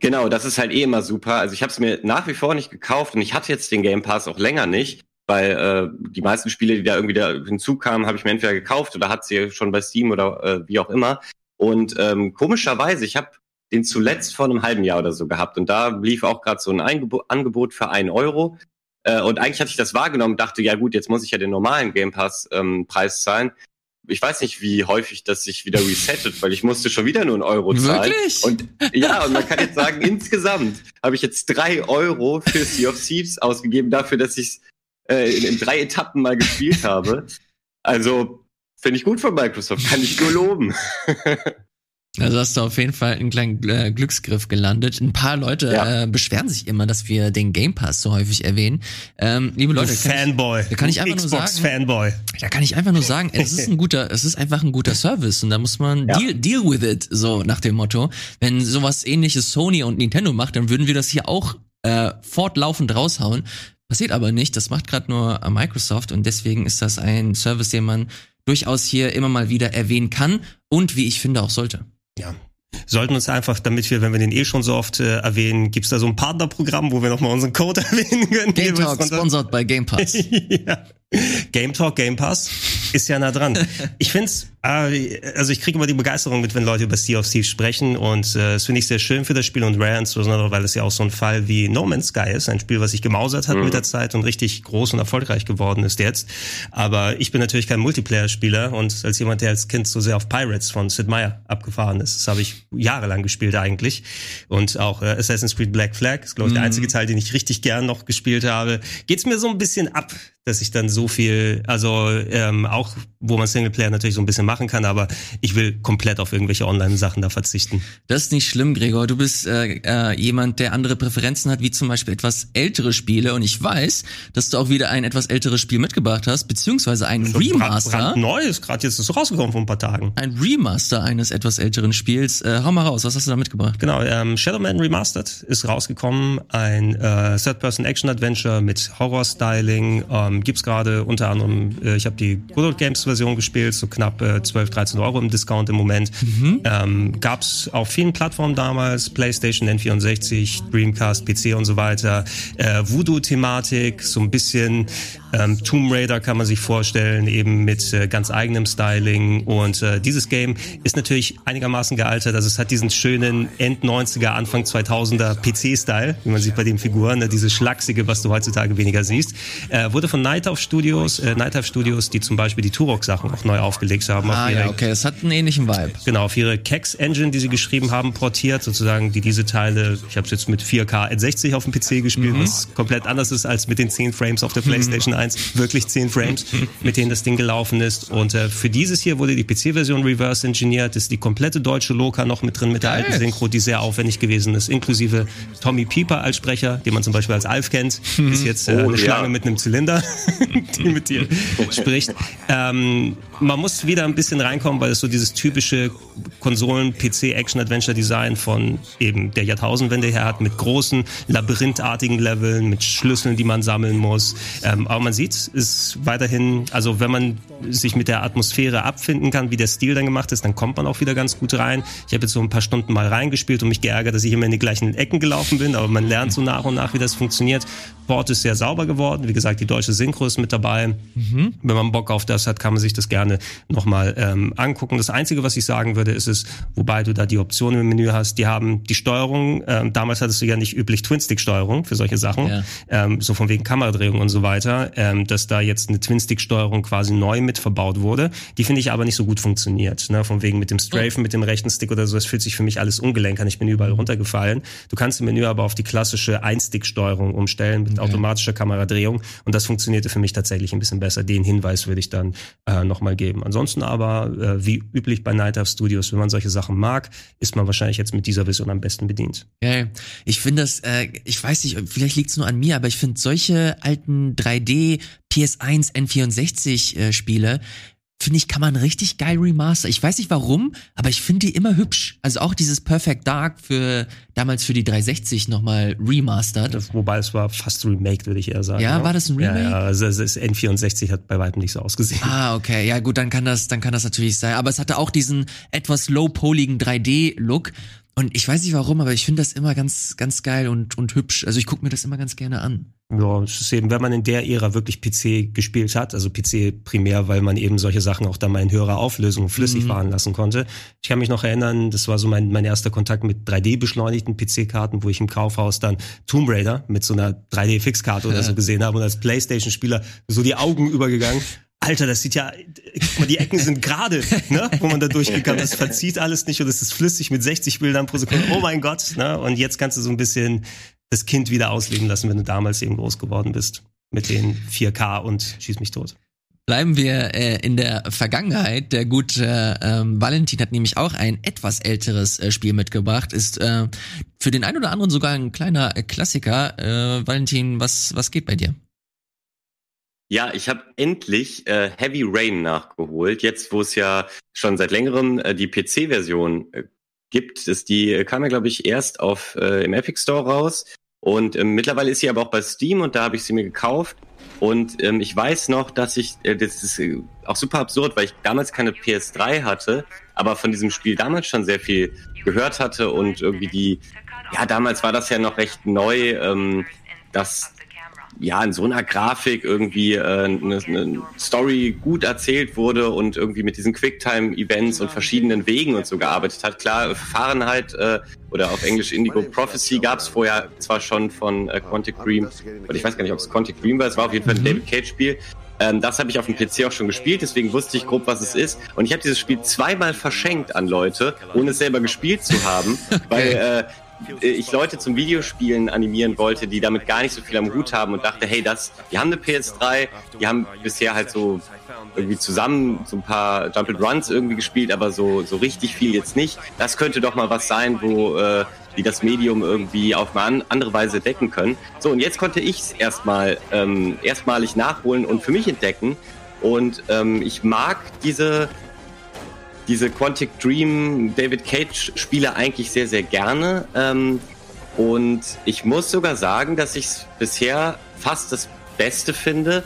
Genau, das ist halt eh immer super. Also ich habe es mir nach wie vor nicht gekauft und ich hatte jetzt den Game Pass auch länger nicht, weil äh, die meisten Spiele, die da irgendwie da hinzukamen, habe ich mir entweder gekauft oder hat sie schon bei Steam oder äh, wie auch immer. Und ähm, komischerweise, ich habe den zuletzt vor einem halben Jahr oder so gehabt und da lief auch gerade so ein Eingebo Angebot für einen Euro. Äh, und eigentlich hatte ich das wahrgenommen, dachte, ja gut, jetzt muss ich ja den normalen Game Pass ähm, Preis zahlen ich weiß nicht, wie häufig das sich wieder resettet, weil ich musste schon wieder nur einen Euro zahlen. Wirklich? Und ja, und man kann jetzt sagen, [LAUGHS] insgesamt habe ich jetzt drei Euro für Sea of Thieves ausgegeben, dafür, dass ich es äh, in, in drei Etappen mal gespielt habe. Also finde ich gut von Microsoft, kann ich nur loben. [LAUGHS] Also hast du auf jeden Fall einen kleinen äh, Glücksgriff gelandet. Ein paar Leute ja. äh, beschweren sich immer, dass wir den Game Pass so häufig erwähnen. Ähm, liebe Leute, Fanboy. Ich, da kann ich einfach Xbox nur sagen, Fanboy. Da kann ich einfach nur sagen, es ist ein guter, es ist einfach ein guter Service und da muss man ja. deal, deal with it, so nach dem Motto. Wenn sowas ähnliches Sony und Nintendo macht, dann würden wir das hier auch äh, fortlaufend raushauen. Passiert aber nicht. Das macht gerade nur Microsoft und deswegen ist das ein Service, den man durchaus hier immer mal wieder erwähnen kann und wie ich finde auch sollte ja, sollten uns einfach, damit wir, wenn wir den eh schon so oft äh, erwähnen, gibt's da so ein Partnerprogramm, wo wir nochmal unseren Code [LAUGHS] erwähnen können. Game Talk, sponsored by Game Pass. [LAUGHS] ja. Game Talk, Game Pass ist ja nah dran. Ich find's, äh, also ich kriege immer die Begeisterung mit, wenn Leute über Sea of Thieves sprechen und äh, das finde ich sehr schön für das Spiel und Rare insbesondere, weil es ja auch so ein Fall wie No Man's Sky ist, ein Spiel, was sich gemausert hat mhm. mit der Zeit und richtig groß und erfolgreich geworden ist jetzt. Aber ich bin natürlich kein Multiplayer-Spieler und als jemand, der als Kind so sehr auf Pirates von Sid Meier abgefahren ist, das habe ich jahrelang gespielt eigentlich und auch äh, Assassin's Creed Black Flag ist glaube ich der mhm. einzige Teil, den ich richtig gern noch gespielt habe. Geht's mir so ein bisschen ab, dass ich dann so viel, also ähm, auch wo man Singleplayer natürlich so ein bisschen machen kann, aber ich will komplett auf irgendwelche Online-Sachen da verzichten. Das ist nicht schlimm, Gregor. Du bist äh, äh, jemand, der andere Präferenzen hat, wie zum Beispiel etwas ältere Spiele. Und ich weiß, dass du auch wieder ein etwas älteres Spiel mitgebracht hast, beziehungsweise ein Remaster. Brand, neu ist gerade jetzt ist so rausgekommen vor ein paar Tagen. Ein Remaster eines etwas älteren Spiels. Äh, hau mal raus, was hast du da mitgebracht? Genau, ähm, Shadowman Remastered ist rausgekommen, ein äh, Third-Person-Action-Adventure mit Horror-Styling. Ähm, gibt's gerade unter anderem, äh, ich habe die Good Games Version gespielt, so knapp äh, 12, 13 Euro im Discount im Moment. Mhm. Ähm, Gab es auf vielen Plattformen damals, PlayStation, N64, Dreamcast, PC und so weiter. Äh, Voodoo-Thematik, so ein bisschen ähm, Tomb Raider kann man sich vorstellen, eben mit äh, ganz eigenem Styling. Und äh, dieses Game ist natürlich einigermaßen gealtert. Also es hat diesen schönen End 90er, Anfang 2000er PC-Style, wie man sieht bei den Figuren, ne? diese schlachsige, was du heutzutage weniger siehst. Äh, wurde von Night of Studios, äh, Night of Studios, die zum Beispiel die Turok-Sachen auch neu aufgelegt haben. Ah ja, okay, das hat einen ähnlichen Vibe. Genau, auf ihre Kex-Engine, die sie geschrieben haben, portiert, sozusagen, die diese Teile, ich habe es jetzt mit 4K N60 auf dem PC gespielt, mhm. was komplett anders ist als mit den 10 Frames auf der PlayStation 1, wirklich 10 Frames, mit denen das Ding gelaufen ist. Und äh, für dieses hier wurde die PC-Version reverse engineert, ist die komplette deutsche Loka noch mit drin, mit der alten Synchro, die sehr aufwendig gewesen ist, inklusive Tommy Pieper als Sprecher, den man zum Beispiel als Alf kennt, [LAUGHS] ist jetzt äh, oh, eine ja. Schlange mit einem Zylinder, [LAUGHS] die [LAUGHS] mit dir spricht. Ähm, man muss wieder ein bisschen reinkommen, weil es so dieses typische Konsolen-PC-Action-Adventure-Design von eben der Jahrtausendwende her hat, mit großen, labyrinthartigen Leveln, mit Schlüsseln, die man sammeln muss. Ähm, aber man sieht, ist weiterhin, also wenn man sich mit der Atmosphäre abfinden kann, wie der Stil dann gemacht ist, dann kommt man auch wieder ganz gut rein. Ich habe jetzt so ein paar Stunden mal reingespielt und mich geärgert, dass ich immer in die gleichen Ecken gelaufen bin, aber man lernt so nach und nach, wie das funktioniert. Port ist sehr sauber geworden. Wie gesagt, die deutsche Synchro ist mit dabei. Mhm. Wenn man Bock auf das hat, kann man sich das gerne nochmal ähm, angucken. Das Einzige, was ich sagen würde, ist es, wobei du da die Optionen im Menü hast, die haben die Steuerung, ähm, damals hattest du ja nicht üblich Twin-Stick-Steuerung für solche Sachen, ja. ähm, so von wegen Kameradrehung und so weiter, ähm, dass da jetzt eine Twin-Stick-Steuerung quasi neu mit verbaut wurde. Die finde ich aber nicht so gut funktioniert. Ne? Von wegen mit dem Strafen, oh. mit dem rechten Stick oder so, das fühlt sich für mich alles ungelenk an. Ich bin überall runtergefallen. Du kannst im Menü aber auf die klassische Ein-Stick-Steuerung umstellen mit okay. automatischer Kameradrehung und das funktionierte für mich tatsächlich ein bisschen besser. Den Hinweis würde ich dann äh, nochmal geben. Ansonsten aber, äh, wie üblich bei Night of Studios, wenn man solche Sachen mag, ist man wahrscheinlich jetzt mit dieser Version am besten bedient. Ja, ich finde das, äh, ich weiß nicht, vielleicht liegt es nur an mir, aber ich finde solche alten 3D PS1 N64 äh, Spiele finde ich, kann man richtig geil remaster. Ich weiß nicht warum, aber ich finde die immer hübsch. Also auch dieses Perfect Dark für damals für die 360 nochmal remastered. Das, wobei es war fast remake, würde ich eher sagen. Ja, ja, war das ein Remake? Ja, ja also das N64 hat bei weitem nicht so ausgesehen. Ah, okay. Ja, gut, dann kann das, dann kann das natürlich sein. Aber es hatte auch diesen etwas low-poligen 3D-Look. Und ich weiß nicht warum, aber ich finde das immer ganz, ganz geil und, und hübsch. Also ich gucke mir das immer ganz gerne an. Ja, es ist eben, wenn man in der Ära wirklich PC gespielt hat, also PC primär, weil man eben solche Sachen auch dann mal in höherer Auflösung flüssig mhm. fahren lassen konnte. Ich kann mich noch erinnern, das war so mein, mein erster Kontakt mit 3D-beschleunigten PC-Karten, wo ich im Kaufhaus dann Tomb Raider mit so einer 3D-Fixkarte oder [LAUGHS] so gesehen habe und als Playstation-Spieler so die Augen übergegangen. Alter, das sieht ja, guck mal, die Ecken sind gerade, ne, wo man da durchgekommen ist. Das verzieht alles nicht und es ist flüssig mit 60 Bildern pro Sekunde. Oh mein Gott, ne? Und jetzt kannst du so ein bisschen das Kind wieder ausleben lassen, wenn du damals eben groß geworden bist mit den 4K und schieß mich tot. Bleiben wir äh, in der Vergangenheit. Der gute ähm, Valentin hat nämlich auch ein etwas älteres äh, Spiel mitgebracht. Ist äh, für den einen oder anderen sogar ein kleiner äh, Klassiker. Äh, Valentin, was was geht bei dir? Ja, ich habe endlich äh, Heavy Rain nachgeholt. Jetzt, wo es ja schon seit längerem äh, die PC-Version äh, gibt, ist die äh, kam ja glaube ich erst auf äh, im Epic Store raus und ähm, mittlerweile ist sie aber auch bei Steam und da habe ich sie mir gekauft. Und ähm, ich weiß noch, dass ich, äh, das ist äh, auch super absurd, weil ich damals keine PS3 hatte, aber von diesem Spiel damals schon sehr viel gehört hatte und irgendwie die, ja, damals war das ja noch recht neu, ähm, dass ja in so einer Grafik irgendwie äh, eine, eine Story gut erzählt wurde und irgendwie mit diesen Quicktime-Events und verschiedenen Wegen und so gearbeitet hat. Klar, Fahrenheit äh, oder auf Englisch Indigo Prophecy gab es vorher zwar schon von äh, Quantic Dream, oder ich weiß gar nicht, ob es Quantic Dream war, es war auf jeden Fall ein mhm. David Cage-Spiel. Ähm, das habe ich auf dem PC auch schon gespielt, deswegen wusste ich grob, was es ist. Und ich habe dieses Spiel zweimal verschenkt an Leute, ohne es selber gespielt zu haben, [LAUGHS] weil äh, ich Leute zum Videospielen animieren wollte, die damit gar nicht so viel am Hut haben und dachte, hey, das, die haben eine PS3, die haben bisher halt so irgendwie zusammen so ein paar Jump and Runs irgendwie gespielt, aber so, so richtig viel jetzt nicht. Das könnte doch mal was sein, wo äh, die das Medium irgendwie auf eine andere Weise decken können. So, und jetzt konnte ich es erstmal ähm, erstmalig nachholen und für mich entdecken. Und ähm, ich mag diese diese Quantic Dream David Cage Spiele eigentlich sehr, sehr gerne. Ähm, und ich muss sogar sagen, dass ich es bisher fast das Beste finde,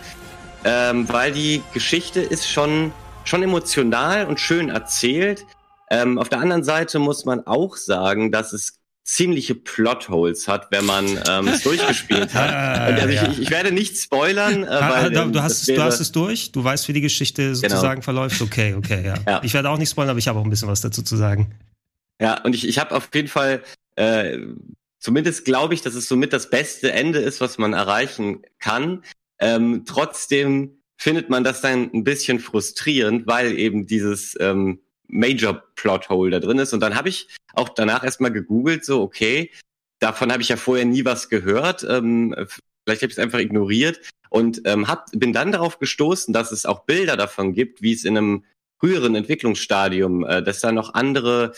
ähm, weil die Geschichte ist schon, schon emotional und schön erzählt. Ähm, auf der anderen Seite muss man auch sagen, dass es ziemliche Plotholes hat, wenn man ähm, es durchgespielt hat. [LAUGHS] Also ich, ich, ich, werde nicht spoilern, äh, weil du, du, hast, du hast es durch, du weißt, wie die Geschichte genau. sozusagen genau. verläuft. Okay, okay, ja. ja. Ich werde auch nicht spoilern, aber ich habe auch ein bisschen was dazu zu sagen. Ja, und ich, ich habe auf jeden Fall äh, zumindest glaube ich, dass es somit das beste Ende ist, was man erreichen kann. Ähm, trotzdem findet man das dann ein bisschen frustrierend, weil eben dieses ähm, Major Plothole da drin ist. Und dann habe ich auch danach erstmal gegoogelt, so, okay, davon habe ich ja vorher nie was gehört. Ähm, vielleicht habe ich es einfach ignoriert und ähm, hab, bin dann darauf gestoßen, dass es auch Bilder davon gibt, wie es in einem früheren Entwicklungsstadium, äh, dass da noch andere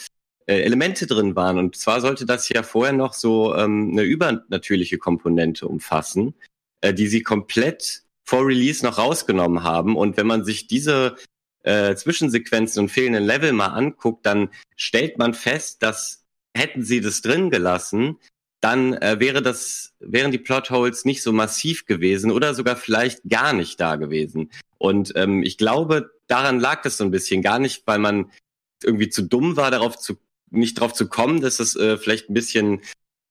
äh, Elemente drin waren. Und zwar sollte das ja vorher noch so ähm, eine übernatürliche Komponente umfassen, äh, die sie komplett vor Release noch rausgenommen haben. Und wenn man sich diese äh, Zwischensequenzen und fehlenden Level mal anguckt, dann stellt man fest, dass hätten sie das drin gelassen, dann äh, wäre das, wären die Plotholes nicht so massiv gewesen oder sogar vielleicht gar nicht da gewesen. Und ähm, ich glaube, daran lag es so ein bisschen. Gar nicht, weil man irgendwie zu dumm war, darauf zu, nicht darauf zu kommen, dass es äh, vielleicht ein bisschen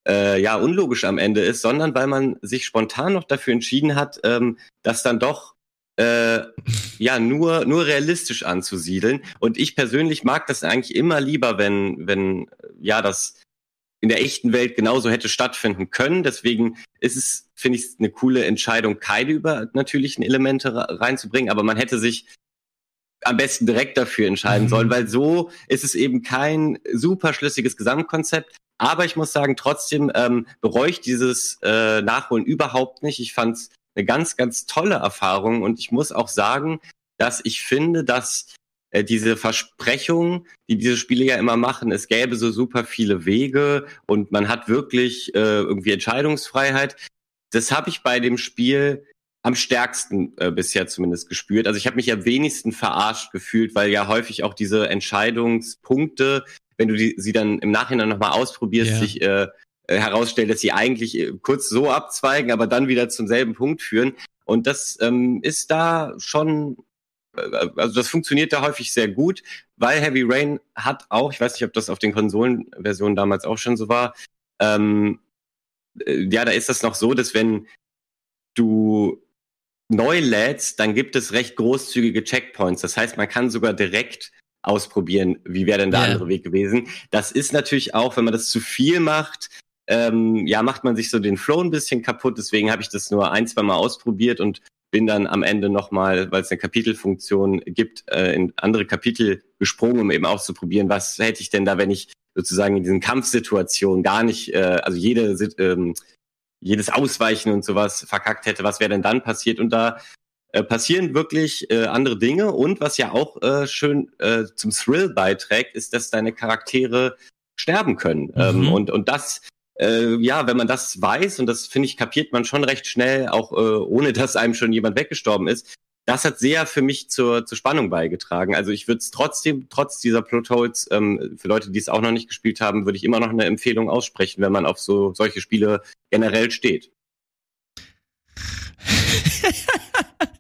äh, ja unlogisch am Ende ist, sondern weil man sich spontan noch dafür entschieden hat, ähm, das dann doch äh, ja nur nur realistisch anzusiedeln. Und ich persönlich mag das eigentlich immer lieber, wenn wenn ja das in der echten Welt genauso hätte stattfinden können. Deswegen ist es, finde ich, eine coole Entscheidung, keine übernatürlichen Elemente reinzubringen. Aber man hätte sich am besten direkt dafür entscheiden mhm. sollen, weil so ist es eben kein super schlüssiges Gesamtkonzept. Aber ich muss sagen, trotzdem ähm, bereue ich dieses äh, Nachholen überhaupt nicht. Ich fand es eine ganz, ganz tolle Erfahrung und ich muss auch sagen, dass ich finde, dass äh, diese Versprechungen, die diese Spiele ja immer machen, es gäbe so super viele Wege und man hat wirklich äh, irgendwie Entscheidungsfreiheit. Das habe ich bei dem Spiel am stärksten äh, bisher zumindest gespürt. Also ich habe mich am wenigsten verarscht gefühlt, weil ja häufig auch diese Entscheidungspunkte wenn du die, sie dann im Nachhinein nochmal ausprobierst, ja. sich äh, äh, herausstellt, dass sie eigentlich äh, kurz so abzweigen, aber dann wieder zum selben Punkt führen. Und das ähm, ist da schon, äh, also das funktioniert da häufig sehr gut, weil Heavy Rain hat auch, ich weiß nicht, ob das auf den Konsolenversionen damals auch schon so war, ähm, äh, ja, da ist das noch so, dass wenn du neu lädst, dann gibt es recht großzügige Checkpoints. Das heißt, man kann sogar direkt ausprobieren, wie wäre denn der yeah. andere Weg gewesen. Das ist natürlich auch, wenn man das zu viel macht, ähm, ja, macht man sich so den Flow ein bisschen kaputt. Deswegen habe ich das nur ein, zwei Mal ausprobiert und bin dann am Ende nochmal, weil es eine Kapitelfunktion gibt, äh, in andere Kapitel gesprungen, um eben auszuprobieren, was hätte ich denn da, wenn ich sozusagen in diesen Kampfsituationen gar nicht, äh, also jede, ähm, jedes Ausweichen und sowas verkackt hätte, was wäre denn dann passiert? Und da äh, passieren wirklich äh, andere Dinge und was ja auch äh, schön äh, zum Thrill beiträgt, ist, dass deine Charaktere sterben können. Ähm, mhm. Ähm, und, und das, äh, ja, wenn man das weiß, und das finde ich, kapiert man schon recht schnell, auch äh, ohne dass einem schon jemand weggestorben ist, das hat sehr für mich zur, zur Spannung beigetragen. Also ich würde es trotzdem, trotz dieser Plotholes, ähm, für Leute, die es auch noch nicht gespielt haben, würde ich immer noch eine Empfehlung aussprechen, wenn man auf so solche Spiele generell steht. [LAUGHS]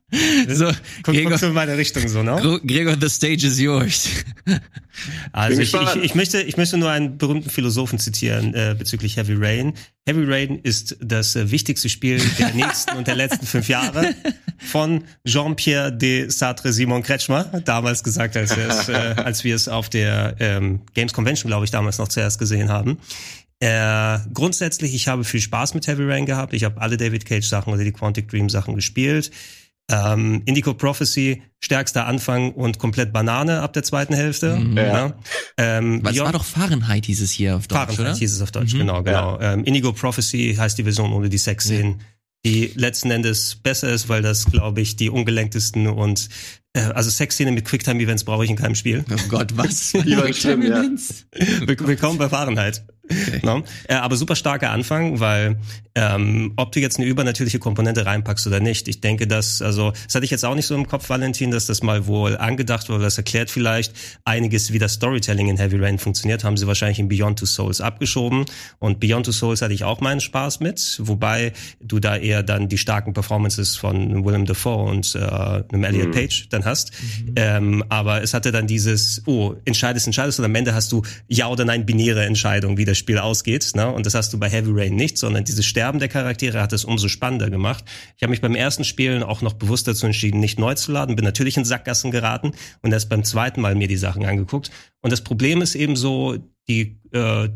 [LAUGHS] so, guck, Gregor, guckst du in meine Richtung so, ne? Gregor, the stage is yours. [LAUGHS] Also ich, ich, ich, möchte, ich möchte nur einen berühmten Philosophen zitieren äh, bezüglich Heavy Rain. Heavy Rain ist das äh, wichtigste Spiel der nächsten und der letzten fünf Jahre von Jean-Pierre de Sartre Simon Kretschmer, damals gesagt, als, wir es, äh, als wir es auf der ähm, Games Convention, glaube ich, damals noch zuerst gesehen haben. Äh, grundsätzlich, ich habe viel Spaß mit Heavy Rain gehabt. Ich habe alle David Cage Sachen oder die Quantic Dream Sachen gespielt. Ähm, Indigo Prophecy, stärkster Anfang und komplett Banane ab der zweiten Hälfte. Mhm. Ja. Ähm, Was war doch Fahrenheit hieß es hier auf Deutsch, Fahrenheit oder? hieß es auf Deutsch, mhm. genau, genau. Ja. Ähm, Indigo Prophecy heißt die Version ohne die Sexszenen. Ja. Die letzten Endes besser ist, weil das, glaube ich, die ungelenktesten und also Sexszene mit Quicktime-Events brauche ich in keinem Spiel. Oh Gott, was? [LAUGHS] Willkommen bei Fahrenheit. Okay. No? Äh, aber super starker Anfang, weil ähm, ob du jetzt eine übernatürliche Komponente reinpackst oder nicht, ich denke, dass, also, das hatte ich jetzt auch nicht so im Kopf, Valentin, dass das mal wohl angedacht wurde, das erklärt vielleicht einiges, wie das Storytelling in Heavy Rain funktioniert, haben sie wahrscheinlich in Beyond Two Souls abgeschoben. Und Beyond Two Souls hatte ich auch meinen Spaß mit, wobei du da eher dann die starken Performances von Willem Dafoe und äh, einem Elliot mhm. Page dann hast. Mhm. Ähm, aber es hatte dann dieses, oh, entscheidest, entscheidest und am Ende hast du ja oder nein binäre Entscheidung, wie das Spiel ausgeht. Ne? Und das hast du bei Heavy Rain nicht, sondern dieses Sterben der Charaktere hat es umso spannender gemacht. Ich habe mich beim ersten Spielen auch noch bewusst dazu entschieden, nicht neu zu laden, bin natürlich in Sackgassen geraten und erst beim zweiten Mal mir die Sachen angeguckt. Und das Problem ist eben so, die äh,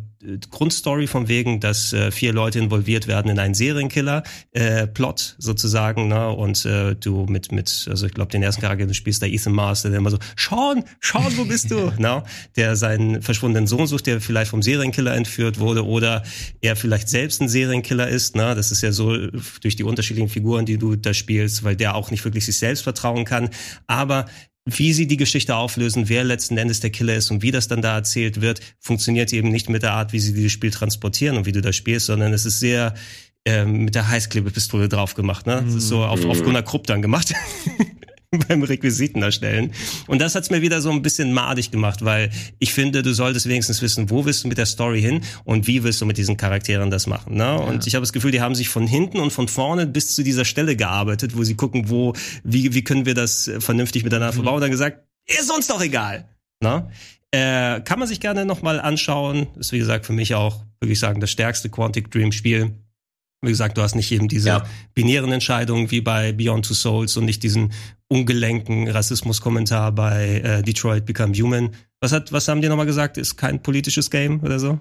Grundstory von wegen, dass äh, vier Leute involviert werden in einen Serienkiller-Plot äh, sozusagen, ne? Und äh, du mit, mit, also ich glaube, den ersten Charakter, du spielst da Ethan Mars, der immer so, Sean, Sean, wo bist du? [LAUGHS] ne? Der seinen verschwundenen Sohn sucht, der vielleicht vom Serienkiller entführt wurde oder er vielleicht selbst ein Serienkiller ist. Ne? Das ist ja so durch die unterschiedlichen Figuren, die du da spielst, weil der auch nicht wirklich sich selbst vertrauen kann. Aber wie sie die Geschichte auflösen, wer letzten Endes der Killer ist und wie das dann da erzählt wird, funktioniert eben nicht mit der Art, wie sie dieses Spiel transportieren und wie du das spielst, sondern es ist sehr ähm, mit der Heißklebepistole drauf gemacht. Ne? Das ist so auf, auf mhm. Gunnar Krupp dann gemacht. [LAUGHS] [LAUGHS] beim Requisiten erstellen. Und das hat's mir wieder so ein bisschen madig gemacht, weil ich finde, du solltest wenigstens wissen, wo willst du mit der Story hin und wie willst du mit diesen Charakteren das machen. Ne? Ja. Und ich habe das Gefühl, die haben sich von hinten und von vorne bis zu dieser Stelle gearbeitet, wo sie gucken, wo, wie, wie können wir das vernünftig miteinander mhm. verbauen und dann gesagt, ist uns doch egal. Ne? Äh, kann man sich gerne nochmal anschauen. Ist wie gesagt für mich auch, würde ich sagen, das stärkste Quantic Dream Spiel. Wie gesagt, du hast nicht eben diese ja. binären Entscheidungen wie bei Beyond Two Souls und nicht diesen ungelenken Rassismuskommentar bei äh, Detroit Become Human. Was hat, was haben die nochmal gesagt? Ist kein politisches Game oder so?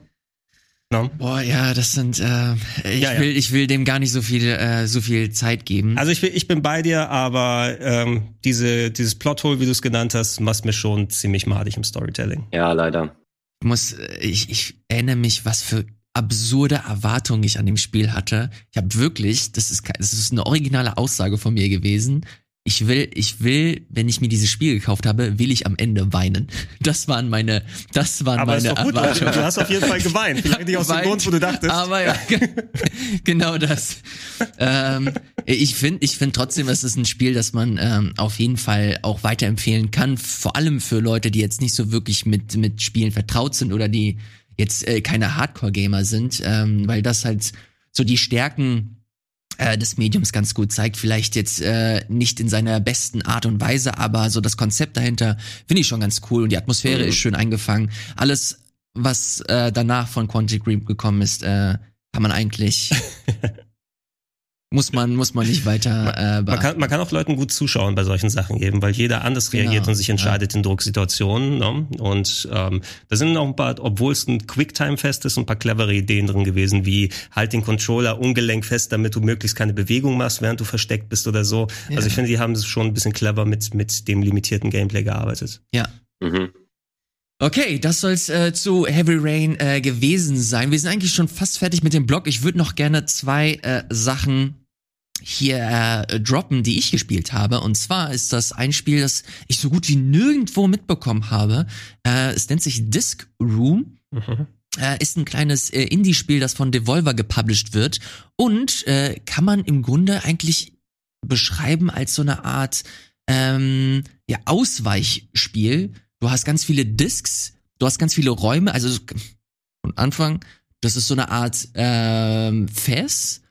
No? Boah, ja, das sind. Äh, ich ja, ja. will, ich will dem gar nicht so viel, äh, so viel Zeit geben. Also ich will, ich bin bei dir, aber ähm, diese, dieses Plothole, wie du es genannt hast, macht mir schon ziemlich madig im Storytelling. Ja, leider. Ich muss, äh, ich, ich erinnere mich, was für absurde Erwartungen ich an dem Spiel hatte. Ich habe wirklich, das ist, das ist eine originale Aussage von mir gewesen ich will, ich will, wenn ich mir dieses Spiel gekauft habe, will ich am Ende weinen. [LAUGHS] Das waren meine, das waren aber meine ist doch gut, Erwartungen. Du hast auf jeden Fall geweint. [LAUGHS] Vielleicht nicht aus dem Grund, wo du dachtest. Aber ja, [LAUGHS] genau das. ähm, ich finde, ich finde trotzdem, es ist ein Spiel, das man ähm, auf jeden Fall auch weiterempfehlen kann. Vor allem für Leute, die jetzt nicht so wirklich mit mit Spielen vertraut sind oder die jetzt äh, keine Hardcore-Gamer sind, ähm, weil das halt so die Stärken äh, des Mediums ganz gut zeigt. Vielleicht jetzt äh, nicht in seiner besten Art und Weise, aber so das Konzept dahinter finde ich schon ganz cool und die Atmosphäre mhm. ist schön eingefangen. Alles, was äh, danach von Quantic Dream gekommen ist, äh, kann man eigentlich [LAUGHS] muss man, muss man nicht weiter äh, man, kann, man kann auch Leuten gut zuschauen bei solchen Sachen eben, weil jeder anders genau, reagiert und sich entscheidet ja. in Drucksituationen. Ne? Und ähm, da sind noch ein paar, obwohl es ein Quicktime-Fest ist, ein paar clevere Ideen drin gewesen, wie halt den Controller ungelenk fest, damit du möglichst keine Bewegung machst, während du versteckt bist oder so. Ja. Also ich finde, die haben schon ein bisschen clever mit, mit dem limitierten Gameplay gearbeitet. Ja. Mhm. Okay, das soll's äh, zu Heavy Rain äh, gewesen sein. Wir sind eigentlich schon fast fertig mit dem Blog. Ich würde noch gerne zwei äh, Sachen hier äh, droppen, die ich gespielt habe. Und zwar ist das ein Spiel, das ich so gut wie nirgendwo mitbekommen habe. Äh, es nennt sich Disc Room. Mhm. Äh, ist ein kleines äh, Indie-Spiel, das von Devolver gepublished wird. Und äh, kann man im Grunde eigentlich beschreiben als so eine Art ähm, ja, Ausweichspiel. Du hast ganz viele Discs, du hast ganz viele Räume, also von Anfang, das ist so eine Art ähm, Fest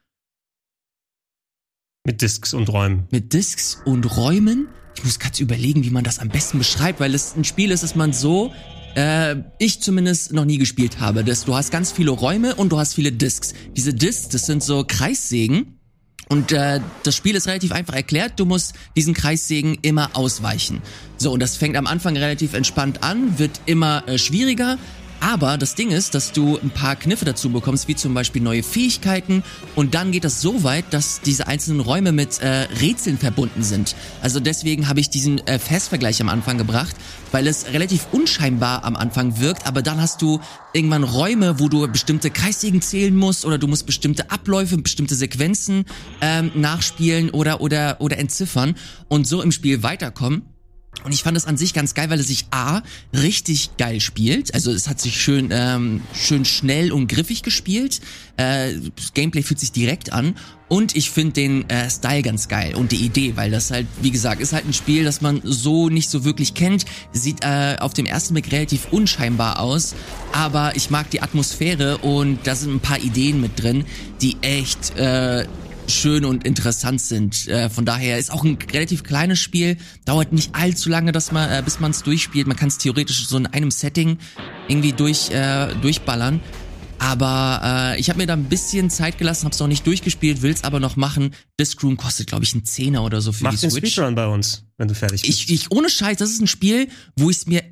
mit Disks und Räumen. Mit Disks und Räumen? Ich muss gerade überlegen, wie man das am besten beschreibt, weil es ein Spiel ist, das man so, äh, ich zumindest noch nie gespielt habe. Das, du hast ganz viele Räume und du hast viele Disks. Diese Disks, das sind so Kreissägen. Und äh, das Spiel ist relativ einfach erklärt. Du musst diesen Kreissägen immer ausweichen. So, und das fängt am Anfang relativ entspannt an, wird immer äh, schwieriger. Aber das Ding ist, dass du ein paar Kniffe dazu bekommst, wie zum Beispiel neue Fähigkeiten. Und dann geht das so weit, dass diese einzelnen Räume mit äh, Rätseln verbunden sind. Also deswegen habe ich diesen äh, Festvergleich am Anfang gebracht, weil es relativ unscheinbar am Anfang wirkt. Aber dann hast du irgendwann Räume, wo du bestimmte Kreissägen zählen musst oder du musst bestimmte Abläufe, bestimmte Sequenzen ähm, nachspielen oder oder oder entziffern und so im Spiel weiterkommen. Und ich fand es an sich ganz geil, weil es sich A richtig geil spielt. Also es hat sich schön, ähm, schön schnell und griffig gespielt. Äh, Gameplay fühlt sich direkt an. Und ich finde den äh, Style ganz geil und die Idee, weil das halt, wie gesagt, ist halt ein Spiel, das man so nicht so wirklich kennt. Sieht äh, auf dem ersten Blick relativ unscheinbar aus, aber ich mag die Atmosphäre und da sind ein paar Ideen mit drin, die echt äh, schön und interessant sind. Äh, von daher ist auch ein relativ kleines Spiel, dauert nicht allzu lange, dass man, äh, bis man es durchspielt. Man kann es theoretisch so in einem Setting irgendwie durch, äh, durchballern. Aber äh, ich habe mir da ein bisschen Zeit gelassen, habe es noch nicht durchgespielt, will es aber noch machen. Discroom kostet, glaube ich, einen Zehner oder so für Mach die den Switch. Speedrun bei uns, wenn du fertig bist. Ich, ich, ohne Scheiß, das ist ein Spiel, wo ich es mir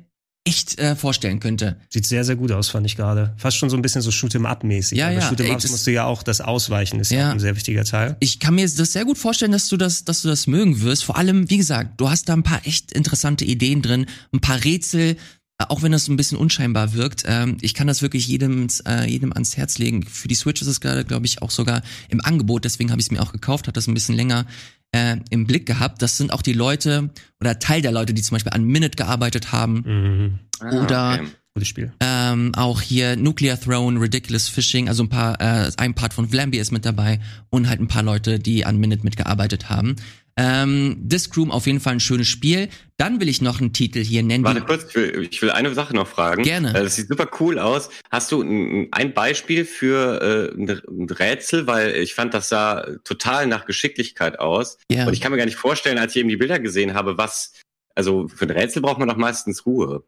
echt äh, vorstellen könnte. Sieht sehr, sehr gut aus, fand ich gerade. Fast schon so ein bisschen so Shoot'em-up-mäßig. Ja, Aber ja, Shoot'em ey, Ups das- musst du ja auch das Ausweichen, ist Ja. auch ein sehr wichtiger Teil. Ich kann mir das sehr gut vorstellen, dass du das, dass du das mögen wirst. Vor allem, wie gesagt, du hast da ein paar echt interessante Ideen drin, ein paar Rätsel, äh, auch wenn das ein bisschen unscheinbar wirkt. Ähm, ich kann das wirklich jedem, äh, jedem ans Herz legen. Für die Switch ist es gerade, glaube ich, auch sogar im Angebot. Deswegen habe ich es mir auch gekauft, hat das ein bisschen länger äh, im Blick gehabt. Das sind auch die Leute oder Teil der Leute, die zum Beispiel an Minute gearbeitet haben. Mhm. Ah, Oder- Gutes Spiel. Ähm, auch hier Nuclear Throne, Ridiculous Fishing, also ein paar, äh, ein Part von Vlambeer ist mit dabei und halt ein paar Leute, die an Minute mitgearbeitet haben. Ähm, Discroom auf jeden Fall ein schönes Spiel. Dann will ich noch einen Titel hier nennen. Warte kurz, ich will, ich will eine Sache noch fragen. Gerne. Äh, Das sieht super cool aus. Hast du ein, ein Beispiel für äh, ein ein Rätsel? Weil ich fand, das sah total nach Geschicklichkeit aus. Ja. Und ich kann mir gar nicht vorstellen, als ich eben die Bilder gesehen habe, was, also für ein Rätsel braucht man doch meistens Ruhe.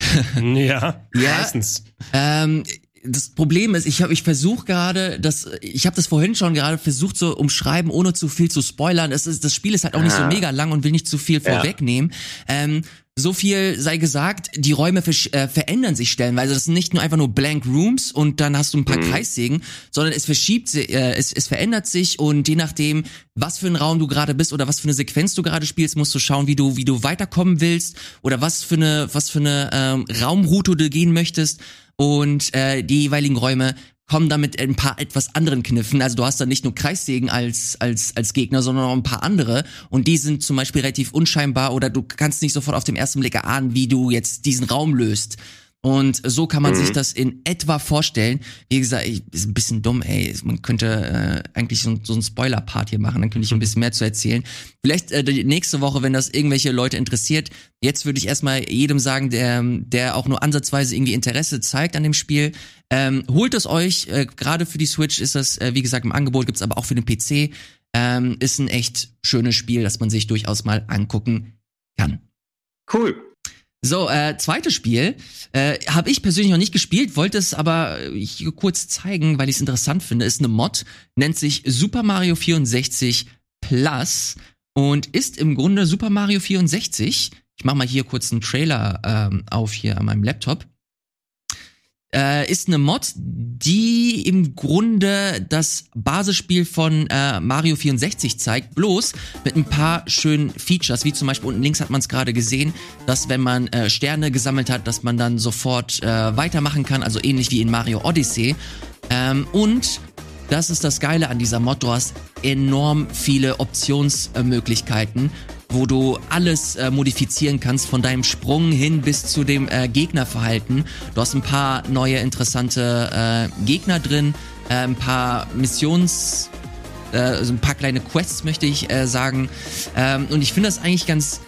[LAUGHS] ja, Ja. meistens. Ähm, das Problem ist, ich habe, ich versuche gerade, das, ich habe das vorhin schon gerade versucht zu umschreiben, ohne zu viel zu spoilern. Es ist, das Spiel ist halt auch nicht so Ah. mega lang und will nicht zu viel Ja. vorwegnehmen. Ähm, so viel sei gesagt, die Räume äh, verändern sich stellenweise. Das sind nicht nur einfach nur blank Rooms und dann hast du ein paar Mhm. Kreissägen, sondern es verschiebt, äh, es, es verändert sich und je nachdem, was für ein Raum du gerade bist oder was für eine Sequenz du gerade spielst, musst du schauen, wie du, wie du weiterkommen willst oder was für eine, was für eine ähm, Raumroute du gehen möchtest und äh, die jeweiligen Räume kommen damit ein paar etwas anderen Kniffen. Also du hast dann nicht nur Kreissägen als, als, als Gegner, sondern auch ein paar andere. Und die sind zum Beispiel relativ unscheinbar oder du kannst nicht sofort auf den ersten Blick erahnen, wie du jetzt diesen Raum löst. Und so kann man Mhm. sich das in etwa vorstellen. Wie gesagt, ich, ist ein bisschen dumm, ey. Man könnte äh, eigentlich so, ein- so einen Spoiler-Part hier machen, dann könnte ich ein bisschen mehr zu erzählen. Vielleicht äh, die nächste Woche, wenn das irgendwelche Leute interessiert. Jetzt würde ich erstmal jedem sagen, der, der auch nur ansatzweise irgendwie Interesse zeigt an dem Spiel, ähm, holt es euch. Äh, Gerade für die Switch ist das, äh, wie gesagt, im Angebot, gibt's aber auch für den PC. Ähm, ist ein echt schönes Spiel, das man sich durchaus mal angucken kann. Cool. So, äh, zweites Spiel äh, habe ich persönlich noch nicht gespielt, wollte es aber äh, hier kurz zeigen, weil ich es interessant finde. Ist eine Mod, nennt sich Super Mario 64 Plus und ist im Grunde Super Mario 64. Ich mache mal hier kurz einen Trailer ähm, auf hier an meinem Laptop. Äh, ist eine Mod, die im Grunde das Basisspiel von äh, Mario 64 zeigt, bloß mit ein paar schönen Features, wie zum Beispiel unten links hat man es gerade gesehen, dass wenn man äh, Sterne gesammelt hat, dass man dann sofort äh, weitermachen kann, also ähnlich wie in Mario Odyssey. Ähm, und das ist das Geile an dieser Mod, du hast enorm viele Optionsmöglichkeiten, wo du alles äh, modifizieren kannst, von deinem Sprung hin bis zu dem äh, Gegnerverhalten. Du hast ein paar neue interessante äh, Gegner drin, äh, ein paar Missions, äh, so ein paar kleine Quests möchte ich äh, sagen. Ähm, und ich finde das eigentlich ganz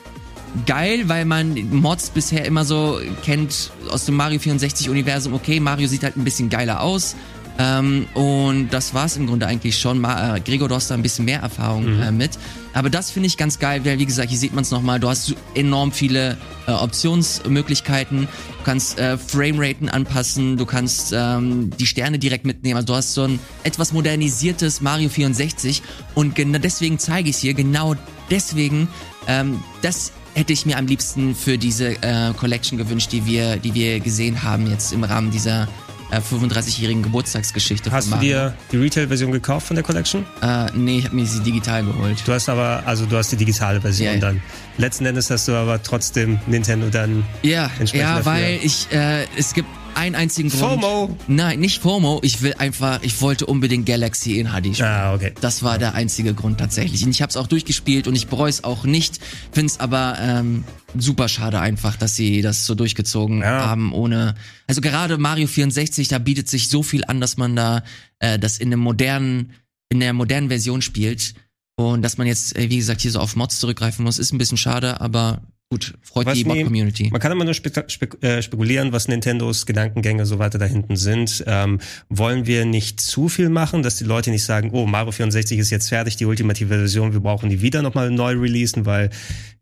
geil, weil man Mods bisher immer so kennt aus dem Mario 64 Universum. Okay, Mario sieht halt ein bisschen geiler aus. Ähm, und das war's im Grunde eigentlich schon. Ma äh, Gregor, du hast da ein bisschen mehr Erfahrung äh, mit. Aber das finde ich ganz geil, weil wie gesagt, hier sieht man es nochmal, du hast enorm viele äh, Optionsmöglichkeiten. Du kannst äh, Frameraten anpassen, du kannst ähm, die Sterne direkt mitnehmen. Also du hast so ein etwas modernisiertes Mario 64 und genau deswegen zeige ich es hier. Genau deswegen, ähm, das hätte ich mir am liebsten für diese äh, Collection gewünscht, die wir, die wir gesehen haben jetzt im Rahmen dieser äh, 35-jährigen Geburtstagsgeschichte Hast du dir die Retail-Version gekauft von der Collection? Äh, nee, ich habe mir sie digital geholt. Du hast aber, also du hast die digitale Version ja. dann. Letzten Endes hast du aber trotzdem Nintendo dann Ja, Entsprechend ja, weil ich, äh, es gibt einen einzigen Grund. FOMO. Nein, nicht FOMO. Ich will einfach, ich wollte unbedingt Galaxy in HD spielen. Ah, okay. Das war der einzige Grund tatsächlich. Und ich habe es auch durchgespielt und ich bereue es auch nicht. Finde es aber ähm, super schade einfach, dass sie das so durchgezogen Ja. haben ohne. Also gerade Mario 64, da bietet sich so viel an, dass man da äh, das in einem modernen, in der modernen Version spielt. Und dass man jetzt, äh, wie gesagt, hier so auf Mods zurückgreifen muss, ist ein bisschen schade, aber gut, freut Was die Mod-Community. Man kann immer nur spek spek äh, spekulieren, was Nintendos Gedankengänge so weiter da hinten sind. Ähm, wollen wir nicht zu viel machen, dass die Leute nicht sagen, oh, Mario 64 ist jetzt fertig, die ultimative Version, wir brauchen die wieder nochmal neu releasen, weil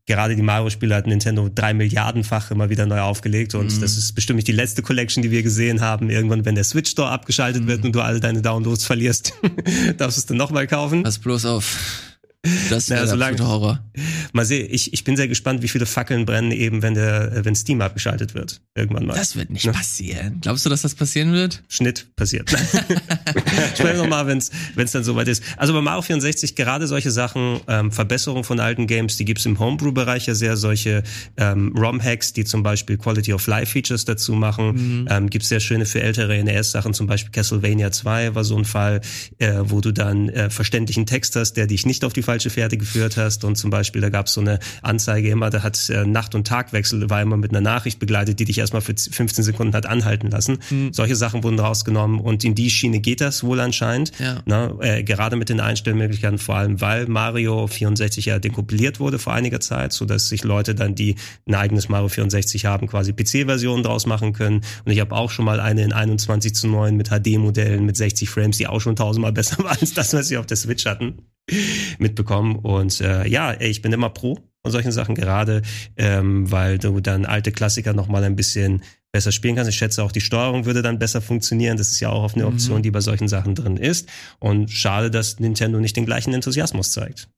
gerade die Mario-Spiele hat Nintendo drei Milliardenfach immer wieder neu aufgelegt und das ist bestimmt nicht die letzte Collection, die wir gesehen haben. Irgendwann, wenn der Switch Store abgeschaltet wird und du alle deine Downloads verlierst, [LAUGHS] darfst du es dann nochmal kaufen. Pass bloß auf. Das wäre der solange- absolute Horror. Mal sehen, ich, ich bin sehr gespannt, wie viele Fackeln brennen eben, wenn der, wenn Steam abgeschaltet wird. Irgendwann mal. Das wird nicht Ja. passieren. Glaubst du, dass das passieren wird? Schnitt passiert. [LAUGHS] Sprechen wir mal, wenn es dann soweit ist. Also bei Mario 64 gerade solche Sachen, ähm, Verbesserung von alten Games, die gibt's im Homebrew-Bereich ja sehr, solche ähm, ROM-Hacks, die zum Beispiel Quality of Life-Features dazu machen. Ähm, gibt's sehr schöne für ältere NES-Sachen, zum Beispiel Castlevania 2 war so ein Fall, äh, wo du dann äh, verständlichen Text hast, der dich nicht auf die falsche Fährte geführt hast. Und zum Beispiel, da gab's so eine Anzeige immer, da hat äh, Nacht- und Tagwechsel, war immer mit einer Nachricht begleitet, die dich erstmal für 15 Sekunden hat anhalten lassen. Solche Sachen wurden rausgenommen und in die Schiene geht das wohl anscheinend. Ja. Ne, äh, gerade mit den Einstellmöglichkeiten, vor allem weil Mario 64 ja dekompiliert wurde vor einiger Zeit, so dass sich Leute dann, die ein eigenes Mario 64 haben, quasi PC-Versionen draus machen können. Und ich habe auch schon mal eine in 21 zu 9 mit HD-Modellen mit 60 Frames, die auch schon tausendmal besser [LAUGHS] war als das, was sie auf der Switch hatten, mitbekommen. Und äh, ja, ich bin immer pro von solchen Sachen, gerade ähm, weil du dann alte Klassiker noch mal ein bisschen besser spielen kannst. Ich schätze auch, die Steuerung würde dann besser funktionieren. Das ist ja auch auf eine Option, die bei solchen Sachen drin ist. Und schade, dass Nintendo nicht den gleichen Enthusiasmus zeigt.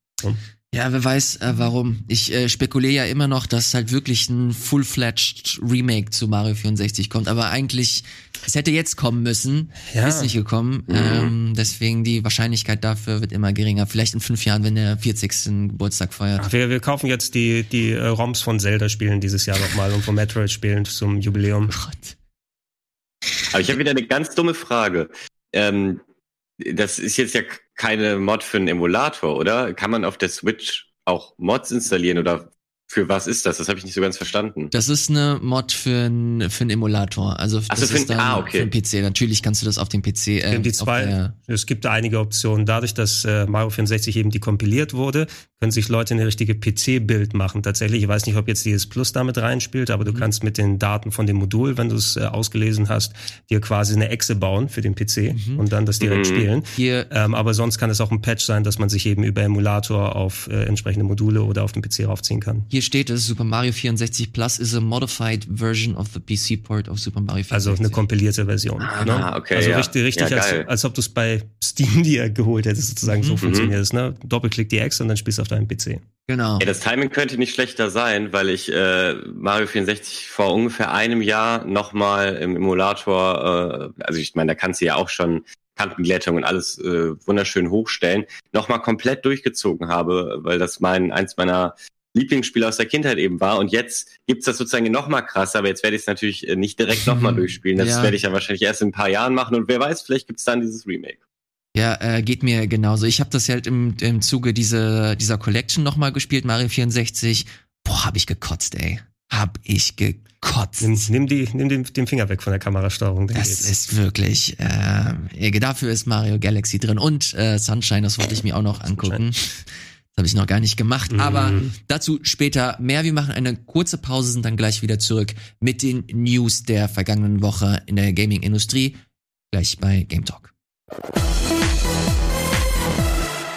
Ja, wer weiß äh, warum. Ich äh, spekuliere ja immer noch, dass halt wirklich ein full-fledged Remake zu Mario 64 kommt. Aber eigentlich, es hätte jetzt kommen müssen, Ja. ist nicht gekommen. Ähm, deswegen die Wahrscheinlichkeit dafür wird immer geringer. Vielleicht in fünf Jahren, wenn der 40. Geburtstag feiert. Wir, wir kaufen jetzt die, die äh, ROMs von Zelda spielen dieses Jahr nochmal und von Metroid spielen zum Jubiläum. Gott. Aber ich habe wieder eine ganz dumme Frage. Ähm, das ist jetzt ja keine Mod für einen Emulator, oder? Kann man auf der Switch auch Mods installieren oder für was ist das? Das habe ich nicht so ganz verstanden. Das ist eine Mod für einen für einen Emulator. Also Ach so, das für ist ein- dann ah, okay. für den PC. Natürlich kannst du das auf dem PC. Äh, die auf zwei, der- es gibt da einige Optionen. Dadurch, dass äh, Mario 64 eben dekompiliert wurde, können sich Leute eine richtige PC-Bild machen. Tatsächlich, ich weiß nicht, ob jetzt dieses Plus damit reinspielt, aber du Mhm. kannst mit den Daten von dem Modul, wenn du es äh, ausgelesen hast, dir quasi eine Exe bauen für den PC Mhm. und dann das direkt Mhm. spielen. Hier Ähm, aber sonst kann es auch ein Patch sein, dass man sich eben über Emulator auf äh, entsprechende Module oder auf den PC raufziehen kann. Hier steht es, Super Mario 64 Plus is a modified version of the PC port of Super Mario 64. Also eine kompilierte Version. Ah, ne? okay, also ja. richtig, richtig Ja, als, als ob du es bei Steam [LAUGHS] dir geholt hättest, sozusagen. So Mhm. funktioniert es. Ne? Doppelklick die Ex und dann spielst du auf deinem PC. Genau. Ja, das Timing könnte nicht schlechter sein, weil ich äh, Mario 64 vor ungefähr einem Jahr nochmal im Emulator, äh, also ich meine, da kannst du ja auch schon Kantenglättung und alles äh, wunderschön hochstellen, nochmal komplett durchgezogen habe, weil das mein eins meiner Lieblingsspiele aus der Kindheit eben war. Und jetzt gibt's das sozusagen nochmal krass, aber jetzt werde ich es natürlich äh, nicht direkt nochmal durchspielen. Das Ja. werde ich ja wahrscheinlich erst in ein paar Jahren machen und wer weiß, vielleicht gibt's dann dieses Remake. Ja, äh, geht mir genauso. Ich habe das halt im, im Zuge dieser, dieser Collection nochmal gespielt, Mario 64. Boah, hab ich gekotzt, ey. Hab ich gekotzt. Nimm, nimm, die, nimm den, den Finger weg von der Kamerasteuerung. Das geht's. ist wirklich, äh, dafür ist Mario Galaxy drin. Und äh, Sunshine, das wollte ich mir auch noch angucken. Das habe ich noch gar nicht gemacht. Mhm. Aber dazu später mehr. Wir machen eine kurze Pause, sind dann gleich wieder zurück mit den News der vergangenen Woche in der Gaming-Industrie. Gleich bei Game Talk.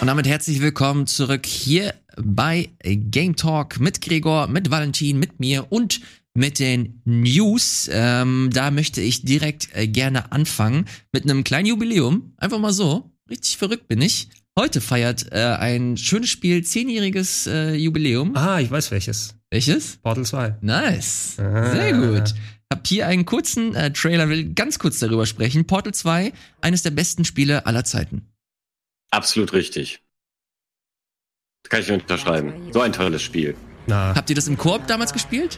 Und damit herzlich willkommen zurück hier bei Game Talk mit Gregor, mit Valentin, mit mir und mit den News. Ähm, da möchte ich direkt äh, gerne anfangen mit einem kleinen Jubiläum. Einfach mal so. Richtig verrückt bin ich. Heute feiert äh, ein schönes Spiel zehnjähriges äh, Jubiläum. Ah, ich weiß welches. Welches? Portal 2. Nice. Ah. Sehr gut. Hab hier einen kurzen äh, Trailer, will ganz kurz darüber sprechen. Portal 2, eines der besten Spiele aller Zeiten. Absolut richtig. Das kann ich unterschreiben. So ein tolles Spiel. Na, Habt ihr das im Koop damals gespielt?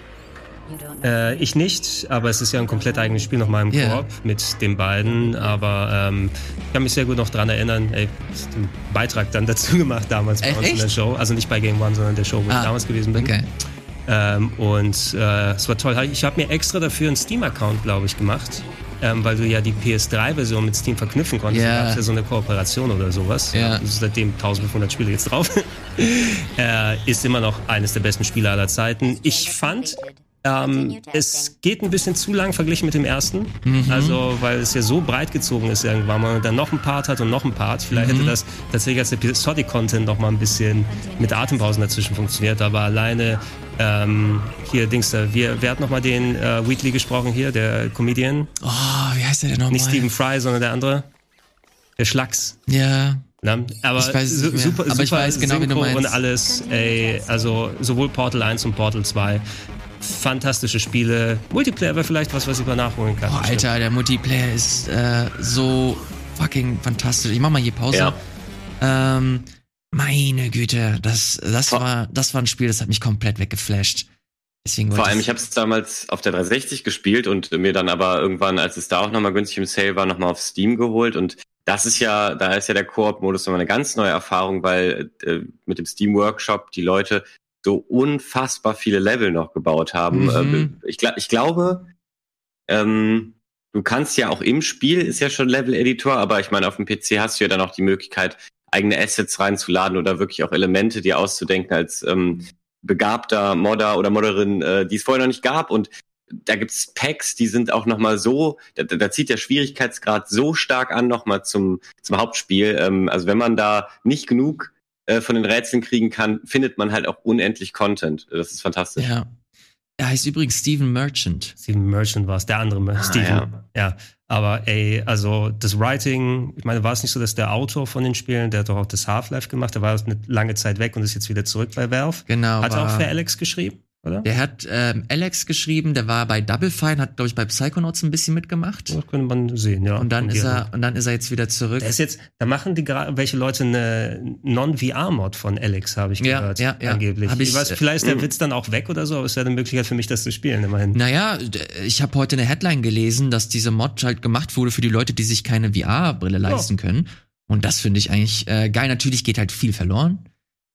Äh, ich nicht, aber es ist ja ein komplett eigenes Spiel nochmal im yeah. Koop mit den beiden. Aber ähm, ich kann mich sehr gut noch dran erinnern, ey, den Beitrag dann dazu [LAUGHS] gemacht damals bei Echt? uns in der Show. Also nicht bei Game One, sondern der Show, wo ah, ich damals gewesen bin. Okay. Ähm, und äh, es war toll. Ich habe mir extra dafür einen Steam-Account, glaube ich, gemacht. Ähm, weil du ja die PS3-Version mit Steam verknüpfen konntest. Yeah. Da gab ja so eine Kooperation oder sowas. Yeah. Also seitdem 1500 Spiele jetzt drauf. [LAUGHS] äh, ist immer noch eines der besten Spiele aller Zeiten. Ich fand ähm, es geht ein bisschen zu lang verglichen mit dem ersten. Mhm. Also, weil es ja so breit gezogen ist irgendwann mal und dann noch ein Part hat und noch ein Part. Vielleicht mhm. hätte das tatsächlich als Episodic-Content noch mal ein bisschen mit Atempausen dazwischen funktioniert. Aber alleine ähm, hier, Dings da, wer, wer hat nochmal den äh, Wheatley gesprochen hier, der Comedian? Oh, wie heißt der denn nochmal? Nicht Stephen Fry, sondern der andere. Der Schlacks. Ja. Na, aber ich weiß es nicht super, aber super ich weiß genau, Synchro wie du meinst. und alles, ey, also sowohl Portal 1 und Portal 2 fantastische Spiele. Multiplayer wäre vielleicht was, was ich mal nachholen kann. Boah, Alter, der Multiplayer ist äh, so fucking fantastisch. Ich mach mal hier Pause. Ja. Ähm, meine Güte, das, das war, das war ein Spiel, das hat mich komplett weggeflasht. Deswegen Vor allem, ich habe es damals auf der 360 gespielt und mir dann aber irgendwann, als es da auch nochmal günstig im Sale war, nochmal auf Steam geholt. Und das ist ja, da ist ja der Koop-Modus nochmal eine ganz neue Erfahrung, weil äh, mit dem Steam Workshop die Leute so unfassbar viele Level noch gebaut haben. Mhm. Äh, ich, ich glaube, ähm, du kannst ja auch im Spiel, ist ja schon Level-Editor, aber ich meine, auf dem PC hast du ja dann auch die Möglichkeit, eigene Assets reinzuladen oder wirklich auch Elemente dir auszudenken als ähm, begabter Modder oder Modderin, äh, die es vorher noch nicht gab. Und da gibt's Packs, die sind auch nochmal so, da, da zieht der Schwierigkeitsgrad so stark an nochmal zum, zum Hauptspiel. Ähm, also wenn man da nicht genug äh, von den Rätseln kriegen kann, findet man halt auch unendlich Content. Das ist fantastisch. Ja. Er heißt übrigens Steven Merchant. Steven Merchant war es, der andere ah, Steven. Ja. ja. Aber ey, also das Writing, ich meine, war es nicht so, dass der Autor von den Spielen, der hat doch auch das Half-Life gemacht, der war eine lange Zeit weg und ist jetzt wieder zurück bei Valve. Genau. Hat er auch für Alex geschrieben? Oder? Der hat ähm, Alex geschrieben, der war bei Double Fine, hat glaube ich bei Psychonauts ein bisschen mitgemacht. Das könnte man sehen, ja. Und dann ist er und dann ist er jetzt wieder zurück. Der ist jetzt, da machen die gerade welche Leute eine Non-VR-Mod von Alex, habe ich gehört, ja, ja, angeblich. Hab ich, ich weiß, vielleicht ist der Witz dann auch weg oder so, aber es wäre eine Möglichkeit für mich, das zu spielen, immerhin. Naja, ich habe heute eine Headline gelesen, dass diese Mod halt gemacht wurde für die Leute, die sich keine VR-Brille leisten ja. können. Und das finde ich eigentlich äh, geil. Natürlich geht halt viel verloren.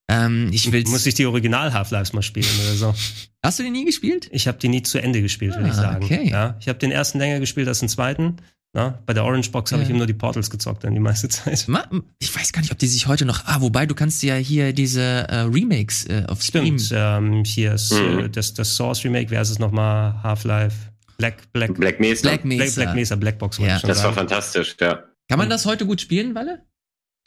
Ähm, ich will Muss ich die Original Half-Lives mal spielen oder so. [LAUGHS] Hast du die nie gespielt? Ich habe die nie zu Ende gespielt, ah, würde ich sagen. Okay. Ja, ich habe den ersten länger gespielt als den zweiten. Na, bei der Orange Box habe ich eben nur die Portals gezockt dann die meiste Zeit. Ich weiß gar nicht, ob die sich heute noch. Ah, wobei du kannst ja hier diese äh, Remakes äh, auf Steam. Stimmt. Ähm, hier ist mhm. äh, das, das Source Remake. Wer ist es nochmal? Half-Life. Black, Black, Black Mesa. Black Mesa. Black, Black Mesa, Blackbox. Ja. Das war fantastisch, ja. Kann man das heute gut spielen, Walle?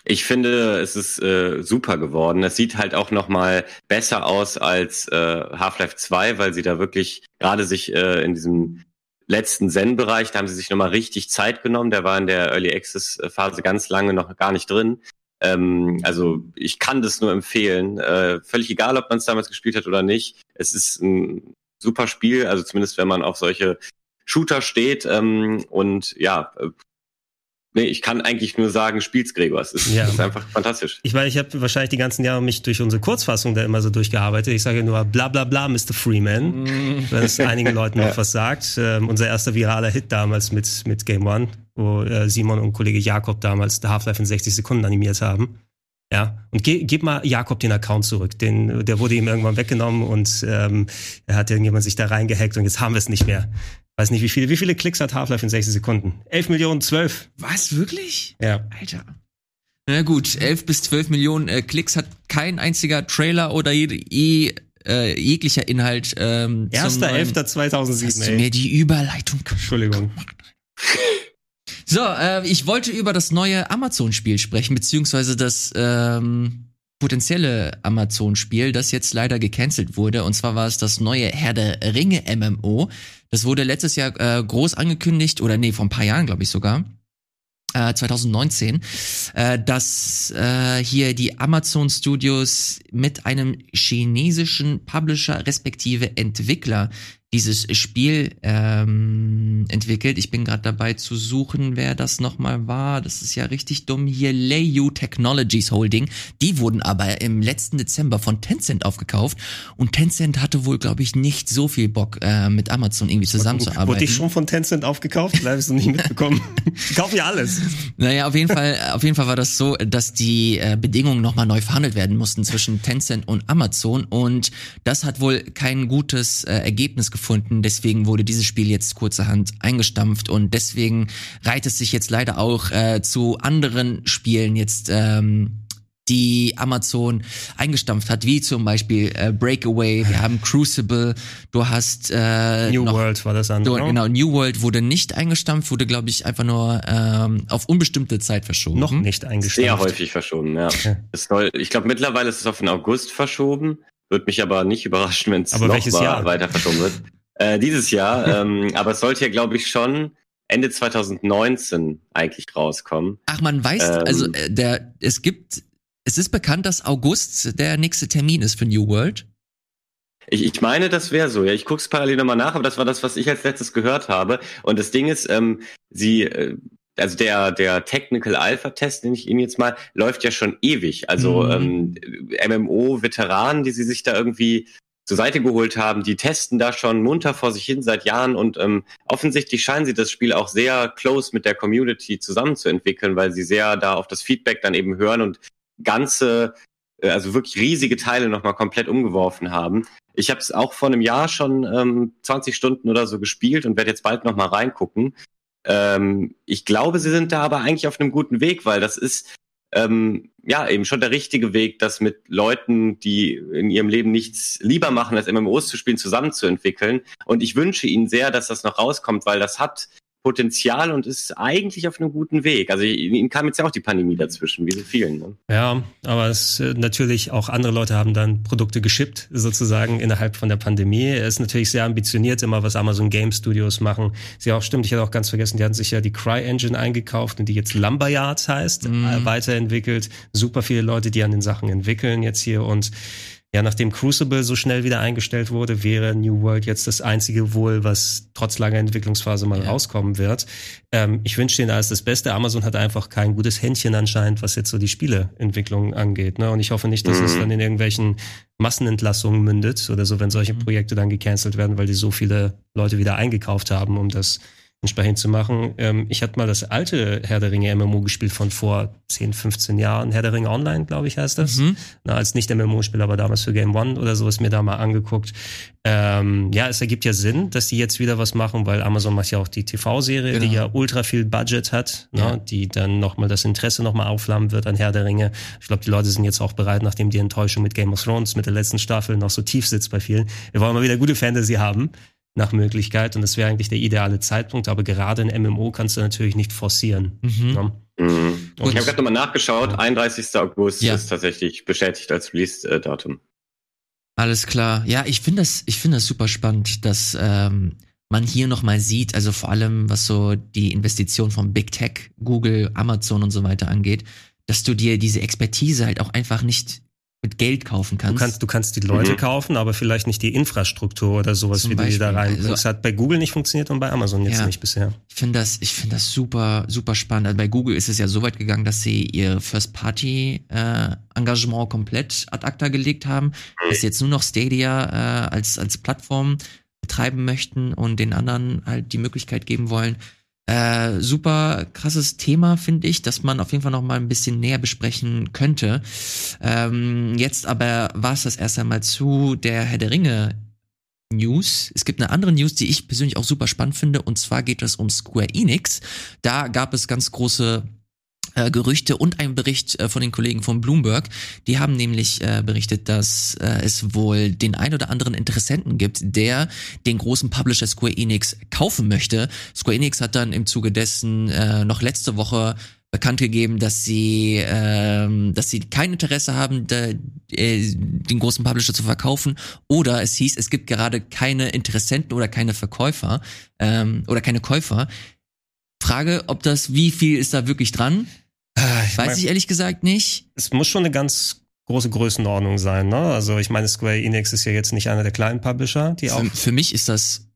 Ich finde, es ist äh, super geworden. Es sieht halt auch noch mal besser aus als äh, Half-Life 2, weil sie da wirklich gerade sich äh, in diesem letzten Zen-Bereich, da haben sie sich noch mal richtig Zeit genommen. Der war in der Early Access-Phase ganz lange noch gar nicht drin. Ähm, also ich kann das nur empfehlen. Äh, völlig egal, ob man es damals gespielt hat oder nicht. Es ist ein super Spiel, also zumindest wenn man auf solche Shooter steht. Ähm, und ja, Nee, ich kann eigentlich nur sagen, spielt's Gregor. Es ist, ja. ist einfach fantastisch. Ich meine, ich habe wahrscheinlich die ganzen Jahre mich durch unsere Kurzfassung da immer so durchgearbeitet. Ich sage nur bla bla bla, Mr. Freeman, mm. wenn es einigen Leuten [LAUGHS] noch was sagt. Ähm, unser erster viraler Hit damals mit, mit Game One, wo äh, Simon und Kollege Jakob damals The Half-Life in 60 Sekunden animiert haben. Ja, und ge gib mal Jakob den Account zurück. Den, der wurde ihm irgendwann weggenommen und ähm, er hat irgendjemand sich da reingehackt und jetzt haben wir es nicht mehr. Weiß nicht, wie viele, wie viele Klicks hat Half-Life in 60 Sekunden? 11 Millionen, 12. Was, wirklich? Ja. Alter. Na gut, 11 bis 12 Millionen äh, Klicks hat kein einziger Trailer oder je, je, äh, jeglicher Inhalt. Ähm, 1.11.2007, Hast du mir die Überleitung Entschuldigung. So, äh, ich wollte über das neue Amazon-Spiel sprechen, beziehungsweise das ähm, potenzielle Amazon-Spiel, das jetzt leider gecancelt wurde. Und zwar war es das neue Herr der Ringe MMO. Das wurde letztes Jahr äh, groß angekündigt, oder nee, vor ein paar Jahren, glaube ich sogar. Äh, 2019, äh, dass äh, hier die Amazon Studios mit einem chinesischen Publisher respektive Entwickler dieses Spiel ähm, entwickelt. Ich bin gerade dabei zu suchen, wer das nochmal war. Das ist ja richtig dumm hier. Leiyu Technologies Holding. Die wurden aber im letzten Dezember von Tencent aufgekauft und Tencent hatte wohl, glaube ich, nicht so viel Bock äh, mit Amazon irgendwie zusammenzuarbeiten. Wurde ich schon von Tencent aufgekauft? Vielleicht habe ich es noch nicht mitbekommen. [LAUGHS] Kauf ja alles. Naja, auf jeden Fall, auf jeden Fall war das so, dass die äh, Bedingungen nochmal neu verhandelt werden mussten zwischen Tencent und Amazon und das hat wohl kein gutes äh, Ergebnis gefunden. Deswegen wurde dieses Spiel jetzt kurzerhand eingestampft und deswegen reiht es sich jetzt leider auch äh, zu anderen Spielen jetzt ähm, die Amazon eingestampft hat, wie zum Beispiel äh, Breakaway, wir haben Crucible, du hast äh, New noch, World war das andere. Du, genau, New World wurde nicht eingestampft, wurde glaube ich einfach nur ähm, auf unbestimmte Zeit verschoben. Noch nicht eingestampft. Sehr häufig verschoben, ja. Okay. Soll, ich glaube mittlerweile ist es auf den August verschoben, wird mich aber nicht überraschen, wenn es noch Jahr? weiter verschoben wird. Äh, dieses Jahr, [LAUGHS] ähm, aber es sollte ja glaube ich schon Ende 2019 eigentlich rauskommen. Ach, man weiß, ähm, also äh, der, es gibt es ist bekannt, dass August der nächste Termin ist für New World. Ich, ich meine, das wäre so. Ja, ich gucke es parallel nochmal nach, aber das war das, was ich als letztes gehört habe. Und das Ding ist, ähm, sie, äh, also der der Technical Alpha Test, den ich Ihnen jetzt mal, läuft ja schon ewig. Also mhm. ähm, MMO-Veteranen, die sie sich da irgendwie zur Seite geholt haben, die testen da schon munter vor sich hin seit Jahren und ähm, offensichtlich scheinen sie das Spiel auch sehr close mit der Community zusammenzuentwickeln, weil sie sehr da auf das Feedback dann eben hören und ganze, äh, also wirklich riesige Teile nochmal komplett umgeworfen haben. Ich habe es auch vor einem Jahr schon ähm, 20 Stunden oder so gespielt und werde jetzt bald nochmal reingucken. Ähm, ich glaube, sie sind da aber eigentlich auf einem guten Weg, weil das ist ähm, ja eben schon der richtige Weg, das mit Leuten, die in ihrem Leben nichts lieber machen, als MMOs zu spielen, zusammenzuentwickeln. Und ich wünsche ihnen sehr, dass das noch rauskommt, weil das hat Potenzial und ist eigentlich auf einem guten Weg. Also ihm kam jetzt ja auch die Pandemie dazwischen, wie so vielen. Ne? Ja, aber es äh, natürlich auch andere Leute haben dann Produkte geschippt, sozusagen innerhalb von der Pandemie. Er ist natürlich sehr ambitioniert, immer was Amazon Game Studios machen. Sie auch stimmt, ich hatte auch ganz vergessen, die hatten sich ja die Cry Engine eingekauft und die jetzt Lumberyards heißt, mhm. weiterentwickelt. Super viele Leute, die an den Sachen entwickeln jetzt hier und ja, nachdem Crucible so schnell wieder eingestellt wurde, wäre New World jetzt das einzige wohl, was trotz langer Entwicklungsphase mal ja. rauskommen wird. Ähm, ich wünsche Ihnen alles das Beste. Amazon hat einfach kein gutes Händchen anscheinend, was jetzt so die Spieleentwicklung angeht. Ne? Und ich hoffe nicht, dass mhm. es dann in irgendwelchen Massenentlassungen mündet oder so, wenn solche mhm. Projekte dann gecancelt werden, weil die so viele Leute wieder eingekauft haben, um das entsprechend zu machen. Ähm, ich hatte mal das alte Herr der Ringe MMO gespielt von vor 10, 15 Jahren. Herr der Ringe Online, glaube ich, heißt das. Mhm. Na, als nicht MMO-Spieler, aber damals für Game One oder sowas mir da mal angeguckt. Ähm, ja, es ergibt ja Sinn, dass die jetzt wieder was machen, weil Amazon macht ja auch die TV-Serie, genau. die ja ultra viel Budget hat, ne, ja. die dann nochmal das Interesse nochmal aufflammen wird an Herr der Ringe. Ich glaube, die Leute sind jetzt auch bereit, nachdem die Enttäuschung mit Game of Thrones, mit der letzten Staffel noch so tief sitzt bei vielen. Wir wollen mal wieder gute Fantasy haben nach Möglichkeit und das wäre eigentlich der ideale Zeitpunkt, aber gerade in MMO kannst du natürlich nicht forcieren. Mhm. Ne? Mhm. Ich habe gerade nochmal nachgeschaut, 31. August ja. ist tatsächlich bestätigt als Release-Datum. Alles klar. Ja, ich finde das, ich finde das super spannend, dass ähm, man hier nochmal sieht, also vor allem was so die Investition von Big Tech, Google, Amazon und so weiter angeht, dass du dir diese Expertise halt auch einfach nicht mit Geld kaufen kannst. Du kannst, du kannst die Leute mhm. kaufen, aber vielleicht nicht die Infrastruktur oder sowas, Zum wie Beispiel. du die da rein. Also, das hat bei Google nicht funktioniert und bei Amazon jetzt ja, nicht bisher. Ich finde das, ich finde das super, super spannend. Also bei Google ist es ja so weit gegangen, dass sie ihr First-Party-Engagement äh, komplett ad acta gelegt haben, dass sie jetzt nur noch Stadia äh, als, als Plattform betreiben möchten und den anderen halt die Möglichkeit geben wollen, äh, super krasses Thema, finde ich, dass man auf jeden Fall noch mal ein bisschen näher besprechen könnte. Ähm, jetzt aber war es das erst einmal zu der Herr der Ringe News. Es gibt eine andere News, die ich persönlich auch super spannend finde, und zwar geht es um Square Enix. Da gab es ganz große äh, Gerüchte und ein Bericht äh, von den Kollegen von Bloomberg. Die haben nämlich äh, berichtet, dass äh, es wohl den ein oder anderen Interessenten gibt, der den großen Publisher Square Enix kaufen möchte. Square Enix hat dann im Zuge dessen äh, noch letzte Woche bekannt gegeben, dass sie, ähm, dass sie kein Interesse haben, äh, den großen Publisher zu verkaufen. Oder es hieß, es gibt gerade keine Interessenten oder keine Verkäufer ähm, oder keine Käufer. Frage, ob das, wie viel ist da wirklich dran? Ah, ich Weiß mein, ich ehrlich gesagt nicht. Es muss schon eine ganz große Größenordnung sein. Ne? Also ich meine, Square Enix ist ja jetzt nicht einer der kleinen Publisher, die auch. Für, für mich ist das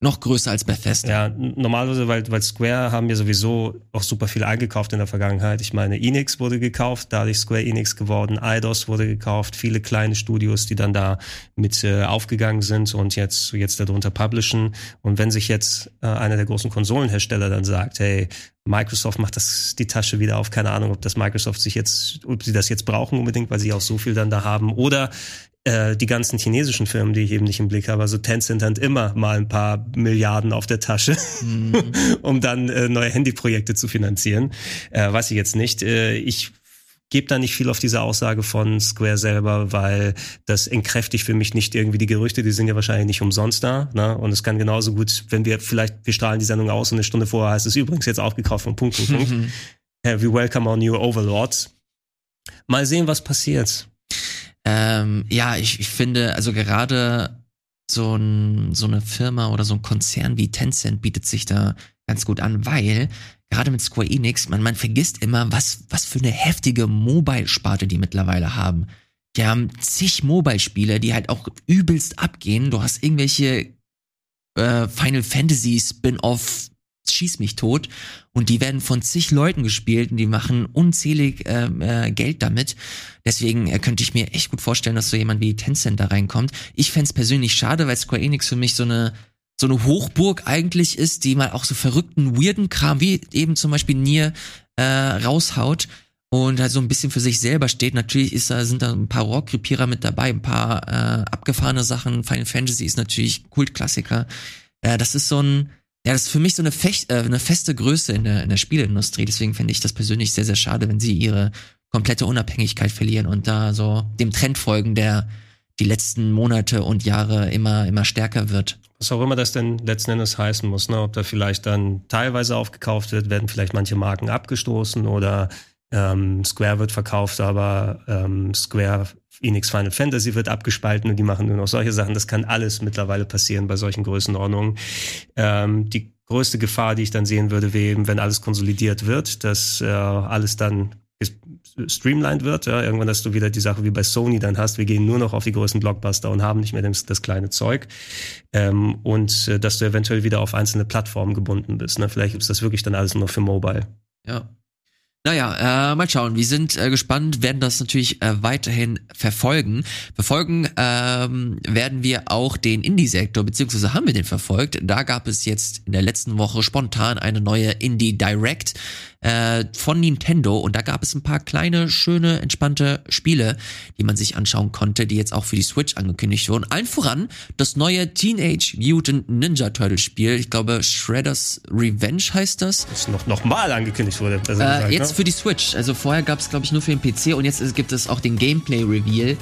noch größer als Bethesda. Ja, normalerweise, weil, weil Square haben ja sowieso auch super viel eingekauft in der Vergangenheit. Ich meine, Enix wurde gekauft, dadurch Square Enix geworden, Eidos wurde gekauft, viele kleine Studios, die dann da mit äh, aufgegangen sind und jetzt, jetzt darunter publishen. Und wenn sich jetzt äh, einer der großen Konsolenhersteller dann sagt, hey, Microsoft macht das die Tasche wieder auf. Keine Ahnung, ob das Microsoft sich jetzt, ob sie das jetzt brauchen unbedingt, weil sie auch so viel dann da haben. Oder äh, die ganzen chinesischen Firmen, die ich eben nicht im Blick habe. Also Tencent hat immer mal ein paar Milliarden auf der Tasche, mhm. [LAUGHS] um dann äh, neue Handyprojekte zu finanzieren. Äh, weiß ich jetzt nicht. Äh, ich gebe da nicht viel auf diese Aussage von Square selber, weil das entkräftigt für mich nicht irgendwie die Gerüchte, die sind ja wahrscheinlich nicht umsonst da. Ne? Und es kann genauso gut, wenn wir vielleicht, wir strahlen die Sendung aus und eine Stunde vorher heißt es übrigens jetzt aufgekauft von Punkt, Punkt, Punkt. Mhm. we welcome our new overlords. Mal sehen, was passiert. Ähm, ja, ich, ich finde, also gerade so, ein, so eine Firma oder so ein Konzern wie Tencent bietet sich da ganz gut an, weil gerade mit Square Enix, man, man vergisst immer, was, was für eine heftige Mobile-Sparte die mittlerweile haben. Die haben zig Mobile-Spiele, die halt auch übelst abgehen. Du hast irgendwelche äh, Final Fantasy Spin-off schieß mich tot. Und die werden von zig Leuten gespielt und die machen unzählig äh, äh, Geld damit. Deswegen äh, könnte ich mir echt gut vorstellen, dass so jemand wie Tencent da reinkommt. Ich fände persönlich schade, weil Square Enix für mich so eine so eine Hochburg eigentlich ist, die mal auch so verrückten, weirden Kram, wie eben zum Beispiel Nier, äh, raushaut und halt so ein bisschen für sich selber steht. Natürlich ist da, sind da ein paar Rohrkrepierer mit dabei, ein paar äh, abgefahrene Sachen. Final Fantasy ist natürlich Kultklassiker. Äh, das ist so ein, ja, das ist für mich so eine, Fecht, äh, eine feste Größe in der, in der Spieleindustrie. Deswegen finde ich das persönlich sehr, sehr schade, wenn sie ihre komplette Unabhängigkeit verlieren und da so dem Trend folgen, der die letzten Monate und Jahre immer, immer stärker wird. Was auch immer das denn letzten Endes heißen muss, ne? ob da vielleicht dann teilweise aufgekauft wird, werden vielleicht manche Marken abgestoßen oder ähm, Square wird verkauft, aber ähm, Square Enix Final Fantasy wird abgespalten und die machen nur noch solche Sachen. Das kann alles mittlerweile passieren bei solchen Größenordnungen. Ähm, die größte Gefahr, die ich dann sehen würde, wäre eben, wenn alles konsolidiert wird, dass äh, alles dann streamlined wird. Ja, irgendwann hast du wieder die Sache wie bei Sony dann hast, wir gehen nur noch auf die größten Blockbuster und haben nicht mehr das, das kleine Zeug. Ähm, und äh, dass du eventuell wieder auf einzelne Plattformen gebunden bist. Ne? Vielleicht ist das wirklich dann alles nur für Mobile. Ja, naja, äh, mal schauen. Wir sind äh, gespannt, werden das natürlich äh, weiterhin verfolgen. Verfolgen ähm, werden wir auch den Indie-Sektor, beziehungsweise haben wir den verfolgt. Da gab es jetzt in der letzten Woche spontan eine neue Indie Direct äh, von Nintendo und da gab es ein paar kleine, schöne, entspannte Spiele, die man sich anschauen konnte, die jetzt auch für die Switch angekündigt wurden. Allen voran das neue Teenage Mutant Ninja Turtle Spiel. Ich glaube, Shredder's Revenge heißt das. Das noch, noch mal angekündigt wurde. Äh, gesagt, jetzt ne? für die Switch. Also vorher gab es, glaube ich, nur für den PC und jetzt gibt es auch den Gameplay-Reveal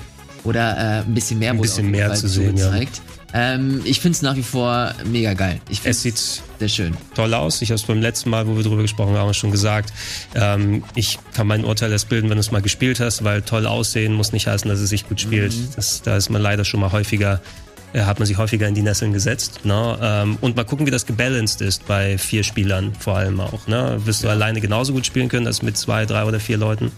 oder äh, ein bisschen mehr, ein bisschen mehr zu sehen, gezeigt. Ja. Ähm, ich finde es nach wie vor mega geil. Ich es sieht sehr schön. Toll aus. Ich habe es beim letzten Mal, wo wir drüber gesprochen haben, schon gesagt. Ähm, ich kann mein Urteil erst bilden, wenn du es mal gespielt hast, weil toll aussehen muss nicht heißen, dass es sich gut spielt. Mhm. Das, da ist man leider schon mal häufiger äh, hat man sich häufiger in die Nesseln gesetzt. Ne? Ähm, und mal gucken, wie das gebalanced ist bei vier Spielern vor allem auch. Ne? Wirst du ja. alleine genauso gut spielen können als mit zwei, drei oder vier Leuten?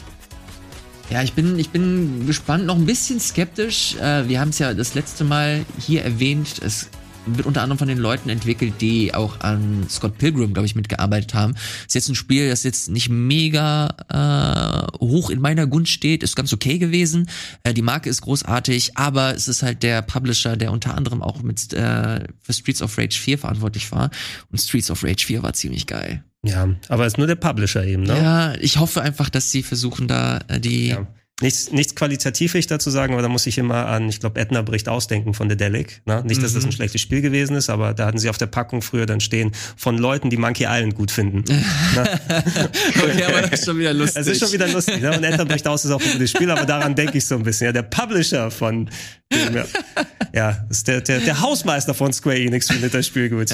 Ja, ich bin, ich bin gespannt, noch ein bisschen skeptisch. Äh, wir haben es ja das letzte Mal hier erwähnt. Es wird unter anderem von den Leuten entwickelt, die auch an Scott Pilgrim, glaube ich, mitgearbeitet haben. Ist jetzt ein Spiel, das jetzt nicht mega äh, hoch in meiner Gunst steht, ist ganz okay gewesen. Äh, die Marke ist großartig, aber es ist halt der Publisher, der unter anderem auch mit äh, für Streets of Rage 4 verantwortlich war. Und Streets of Rage 4 war ziemlich geil. Ja, aber es ist nur der Publisher eben, ne? Ja, ich hoffe einfach, dass sie versuchen, da äh, die ja. Nichts, nichts qualitativ will ich dazu sagen, aber da muss ich immer an, ich glaube, Edna bricht ausdenken von The Delic. Ne? Nicht, dass mhm. das ein schlechtes Spiel gewesen ist, aber da hatten sie auf der Packung früher dann stehen von Leuten, die Monkey Island gut finden. [LAUGHS] ne? okay, aber das ist schon wieder lustig. Es ist schon wieder lustig. Ne? Und Edna bricht aus ist auch ein gutes Spiel, aber daran denke ich so ein bisschen. Ja, der Publisher von dem, ja, [LAUGHS] ja ist der, der, der Hausmeister von Square Enix findet das Spiel gut.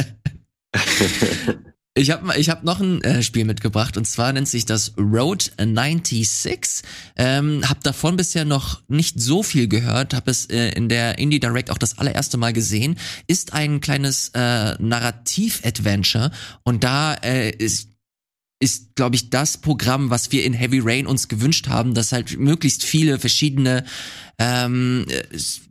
[LAUGHS] Ich habe ich hab noch ein äh, Spiel mitgebracht und zwar nennt sich das Road 96. Ähm, hab davon bisher noch nicht so viel gehört, habe es äh, in der Indie Direct auch das allererste Mal gesehen. Ist ein kleines äh, Narrativ-Adventure und da äh, ist ist, glaube ich, das Programm, was wir in Heavy Rain uns gewünscht haben, dass halt möglichst viele verschiedene ähm,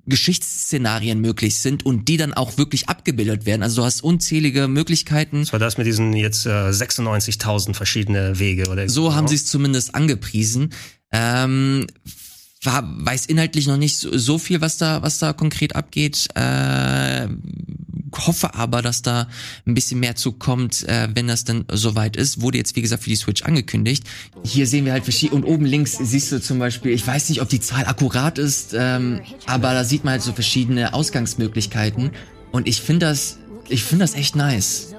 Geschichtsszenarien möglich sind und die dann auch wirklich abgebildet werden. Also du hast unzählige Möglichkeiten. Das war das mit diesen jetzt äh, 96.000 verschiedene Wege oder so genau. haben sie es zumindest angepriesen. Ähm, war, weiß inhaltlich noch nicht so, so, viel, was da, was da konkret abgeht. Äh, hoffe aber, dass da ein bisschen mehr zukommt, äh, wenn das dann soweit ist. Wurde jetzt, wie gesagt, für die Switch angekündigt. Hier sehen wir halt verschiedene, und oben links siehst du zum Beispiel, ich weiß nicht, ob die Zahl akkurat ist, ähm, aber da sieht man halt so verschiedene Ausgangsmöglichkeiten. Und ich finde das, ich finde das echt nice.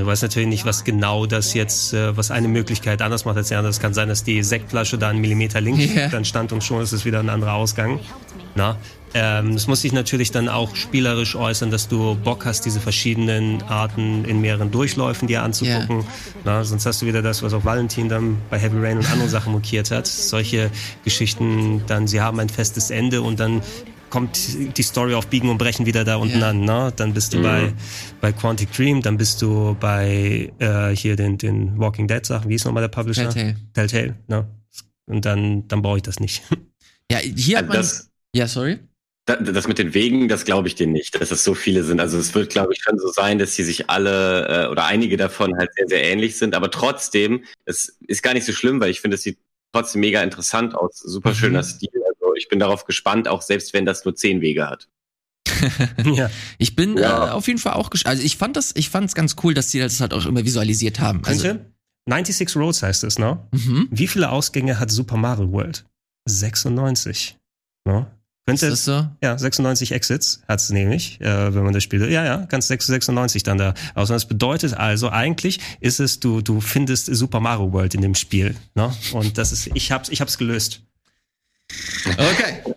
Du weißt natürlich nicht, was genau das jetzt, äh, was eine Möglichkeit anders macht als die andere. Es kann sein, dass die Sektflasche da einen Millimeter links yeah. dann stand und schon ist es wieder ein anderer Ausgang. Na? Ähm, das muss sich natürlich dann auch spielerisch äußern, dass du Bock hast, diese verschiedenen Arten in mehreren Durchläufen dir anzugucken. Yeah. Na, sonst hast du wieder das, was auch Valentin dann bei Heavy Rain und andere Sachen mokiert hat. Solche Geschichten, dann sie haben ein festes Ende und dann kommt die Story auf Biegen und Brechen wieder da unten ja. an. Ne? Dann bist du mhm. bei, bei Quantic Dream, dann bist du bei äh, hier den, den Walking Dead Sachen. Wie ist nochmal der Publisher? Telltale. Telltale, ne? Und dann, dann brauche ich das nicht. Ja, hier hat man. Das, ja, sorry. Das mit den Wegen, das glaube ich dir nicht, dass es so viele sind. Also es wird, glaube ich, schon so sein, dass sie sich alle äh, oder einige davon halt sehr, sehr ähnlich sind. Aber trotzdem, es ist gar nicht so schlimm, weil ich finde, es sieht trotzdem mega interessant aus. Super schöner mhm. Stil ich bin darauf gespannt, auch selbst wenn das nur zehn Wege hat. [LAUGHS] ja. Ich bin ja. äh, auf jeden Fall auch gespannt. Also ich fand das, ich fand es ganz cool, dass sie das halt auch immer visualisiert haben. Also, 96 Roads heißt es, ne? Mhm. Wie viele Ausgänge hat Super Mario World? 96. Ne? Könnte, ist das so? Ja, 96 Exits hat es nämlich, äh, wenn man das spielt. Ja, ja, ganz 96 dann da aus. Und das bedeutet also, eigentlich ist es, du, du findest Super Mario World in dem Spiel. Ne? Und das ist, ich hab's, ich hab's gelöst. Okay.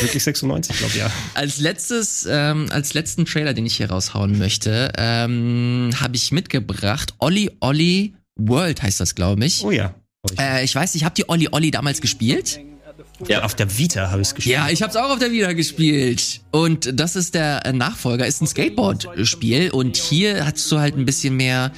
Wirklich 96, glaube ich, ja. Als letztes, ähm, als letzten Trailer, den ich hier raushauen möchte, ähm, habe ich mitgebracht Olli Olli World heißt das, glaube ich. Oh ja. Äh, ich weiß, ich habe die Olli Olli damals gespielt. Ja, auf der Vita habe ich es gespielt. Ja, ich habe es auch auf der Vita gespielt. Und das ist der Nachfolger, ist ein Skateboard-Spiel. Und hier hast du halt ein bisschen mehr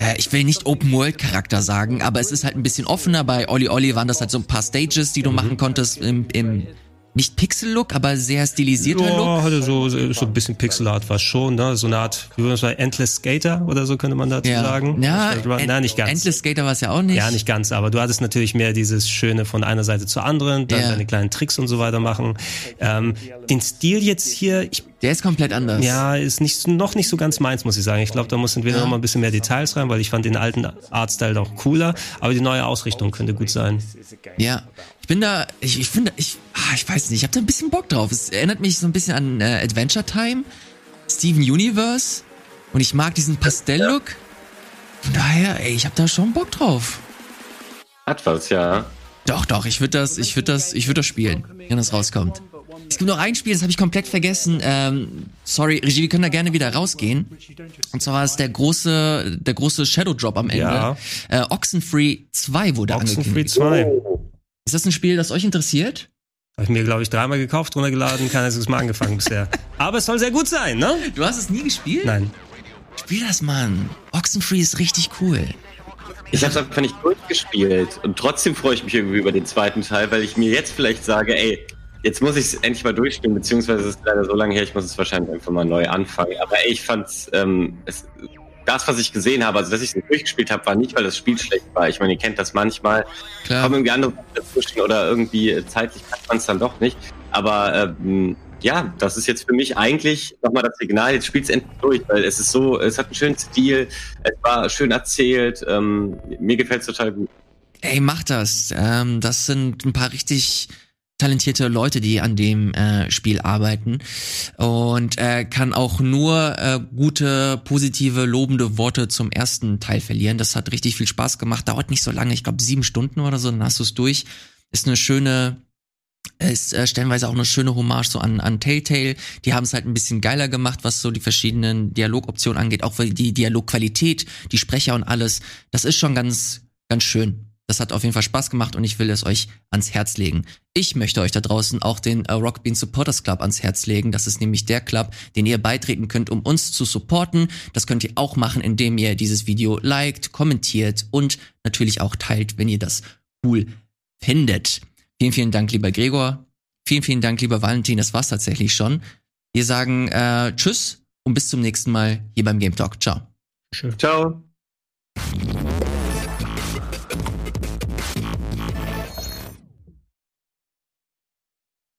äh, ich will nicht Open World Charakter sagen, aber es ist halt ein bisschen offener. Bei Olli Olli waren das halt so ein paar Stages, die du mhm. machen konntest im, im nicht Pixel-Look, aber sehr stilisierter ja, Look. hatte so, so ein bisschen Pixel-Art war schon, ne? So eine Art, wie würde man sagen, Endless Skater oder so könnte man dazu ja. sagen. Ja, nein, nicht ganz. Endless Skater war es ja auch nicht. Ja, nicht ganz, aber du hattest natürlich mehr dieses Schöne von einer Seite zur anderen, dann ja. deine kleinen Tricks und so weiter machen. Ähm, den Stil jetzt hier, ich der ist komplett anders. Ja, ist nicht, noch nicht so ganz meins, muss ich sagen. Ich glaube, da muss entweder ja. noch mal ein bisschen mehr Details rein, weil ich fand den alten Artstyle auch cooler, aber die neue Ausrichtung könnte gut sein. Ja, bin da, ich, ich finde, ich, ich weiß nicht, ich habe da ein bisschen Bock drauf. Es erinnert mich so ein bisschen an äh, Adventure Time, Steven Universe und ich mag diesen Pastell-Look. Von daher, ey, ich habe da schon Bock drauf. Hat was, ja. Doch, doch, ich würde das, ich würde das, ich würde das spielen, wenn das rauskommt. Es gibt noch ein Spiel, das habe ich komplett vergessen. Ähm, sorry, Regie, wir können da gerne wieder rausgehen. Und zwar ist der große, der große Shadow Drop am Ende. Ja. Äh, Oxenfree 2 wurde Oxenfree angekündigt. Oxenfree 2. Ist das ein Spiel, das euch interessiert? Habe ich mir, glaube ich, dreimal gekauft, runtergeladen, kein einziges Mal angefangen bisher. Aber es soll sehr gut sein, ne? Du hast es nie gespielt? Nein. Spiel das, Mann. Oxenfree ist richtig cool. Ich habe es einfach nicht durchgespielt und trotzdem freue ich mich irgendwie über den zweiten Teil, weil ich mir jetzt vielleicht sage, ey, jetzt muss ich es endlich mal durchspielen, beziehungsweise es ist leider so lange her, ich muss es wahrscheinlich einfach mal neu anfangen. Aber ey, ich fand's, ähm, es, das, was ich gesehen habe, also dass ich es durchgespielt habe, war nicht, weil das Spiel schlecht war. Ich meine, ihr kennt das manchmal. Klar. Kommen irgendwie andere dazwischen oder irgendwie zeitlich kann man es dann doch nicht. Aber ähm, ja, das ist jetzt für mich eigentlich nochmal das Signal, jetzt spielt es endlich durch, weil es ist so, es hat einen schönen Stil, es war schön erzählt, ähm, mir gefällt es total gut. Ey, mach das. Ähm, das sind ein paar richtig talentierte Leute, die an dem äh, Spiel arbeiten und äh, kann auch nur äh, gute, positive, lobende Worte zum ersten Teil verlieren. Das hat richtig viel Spaß gemacht, dauert nicht so lange, ich glaube sieben Stunden oder so, dann hast du es durch. Ist eine schöne, ist äh, stellenweise auch eine schöne Hommage so an, an Telltale. Die haben es halt ein bisschen geiler gemacht, was so die verschiedenen Dialogoptionen angeht, auch die Dialogqualität, die Sprecher und alles. Das ist schon ganz, ganz schön. Das hat auf jeden Fall Spaß gemacht und ich will es euch ans Herz legen. Ich möchte euch da draußen auch den äh, Rockbean Supporters Club ans Herz legen. Das ist nämlich der Club, den ihr beitreten könnt, um uns zu supporten. Das könnt ihr auch machen, indem ihr dieses Video liked, kommentiert und natürlich auch teilt, wenn ihr das cool findet. Vielen, vielen Dank, lieber Gregor. Vielen, vielen Dank, lieber Valentin. Das war's tatsächlich schon. Wir sagen äh, Tschüss und bis zum nächsten Mal hier beim Game Talk. Ciao. Ciao.